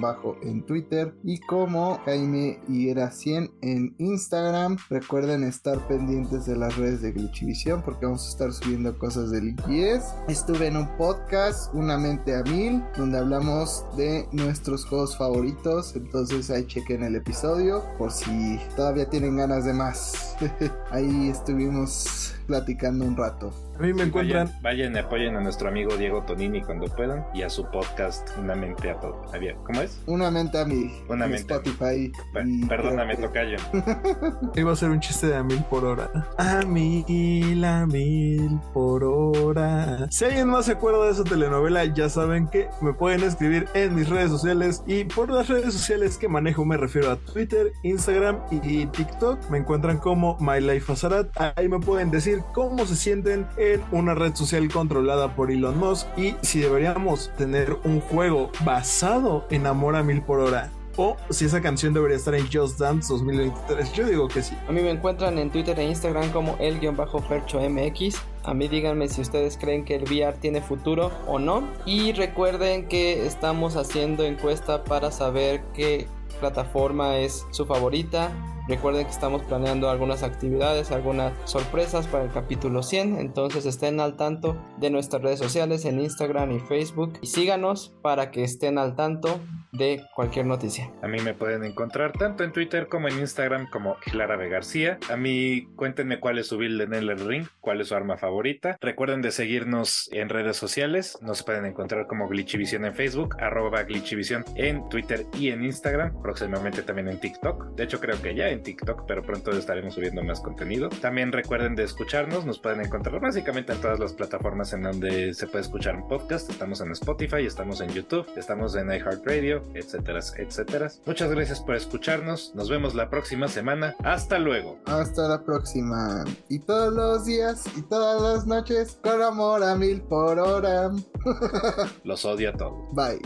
bajo en Twitter y como Jaime Higuera 100 en Instagram. Recuerden estar pendientes de las redes de Glitchivisión porque vamos a estar subiendo cosas del IES. Estuve en un podcast, Una Mente a Mil, donde hablamos de nuestros juegos favoritos. Entonces ahí chequen el episodio por si todavía tienen ganas de más. ahí estuvimos platicando un rato. A mí me encuentran. Vayan, vayan y apoyen a nuestro amigo Diego Tonini cuando puedan y a su podcast Una Mente a Todo. A ver, ¿Cómo es? Una mente a mí. Una en mente a mí. Spotify. Bueno, y perdóname, tocayo. Iba a ser un chiste de a mil por hora. A mil, a mil por hora. Si alguien más se acuerda de esa telenovela, ya saben que me pueden escribir en mis redes sociales. Y por las redes sociales que manejo me refiero a Twitter, Instagram y TikTok. Me encuentran como My Life Azarat. Ahí me pueden decir cómo se sienten en una red social controlada por Elon Musk. Y si deberíamos tener un juego basado en Amor a mil por hora. O si esa canción debería estar en Just Dance 2023. Yo digo que sí. A mí me encuentran en Twitter e Instagram como el-fercho-mx. A mí díganme si ustedes creen que el VR tiene futuro o no. Y recuerden que estamos haciendo encuesta para saber qué plataforma es su favorita. Recuerden que estamos planeando algunas actividades, algunas sorpresas para el capítulo 100. Entonces estén al tanto de nuestras redes sociales en Instagram y Facebook. Y síganos para que estén al tanto de cualquier noticia. A mí me pueden encontrar tanto en Twitter como en Instagram como Clara B. García. A mí cuéntenme cuál es su build en el ring, cuál es su arma favorita. Recuerden de seguirnos en redes sociales. Nos pueden encontrar como Glitchivision en Facebook, arroba Glitchivision en Twitter y en Instagram. Próximamente también en TikTok. De hecho creo que ya en TikTok, pero pronto estaremos subiendo más contenido. También recuerden de escucharnos. Nos pueden encontrar básicamente en todas las plataformas en donde se puede escuchar un podcast. Estamos en Spotify, estamos en YouTube, estamos en iHeartRadio, etcétera, etcétera. Muchas gracias por escucharnos. Nos vemos la próxima semana. Hasta luego. Hasta la próxima. Y todos los días y todas las noches con amor a mil por hora. Los odio a todos. Bye.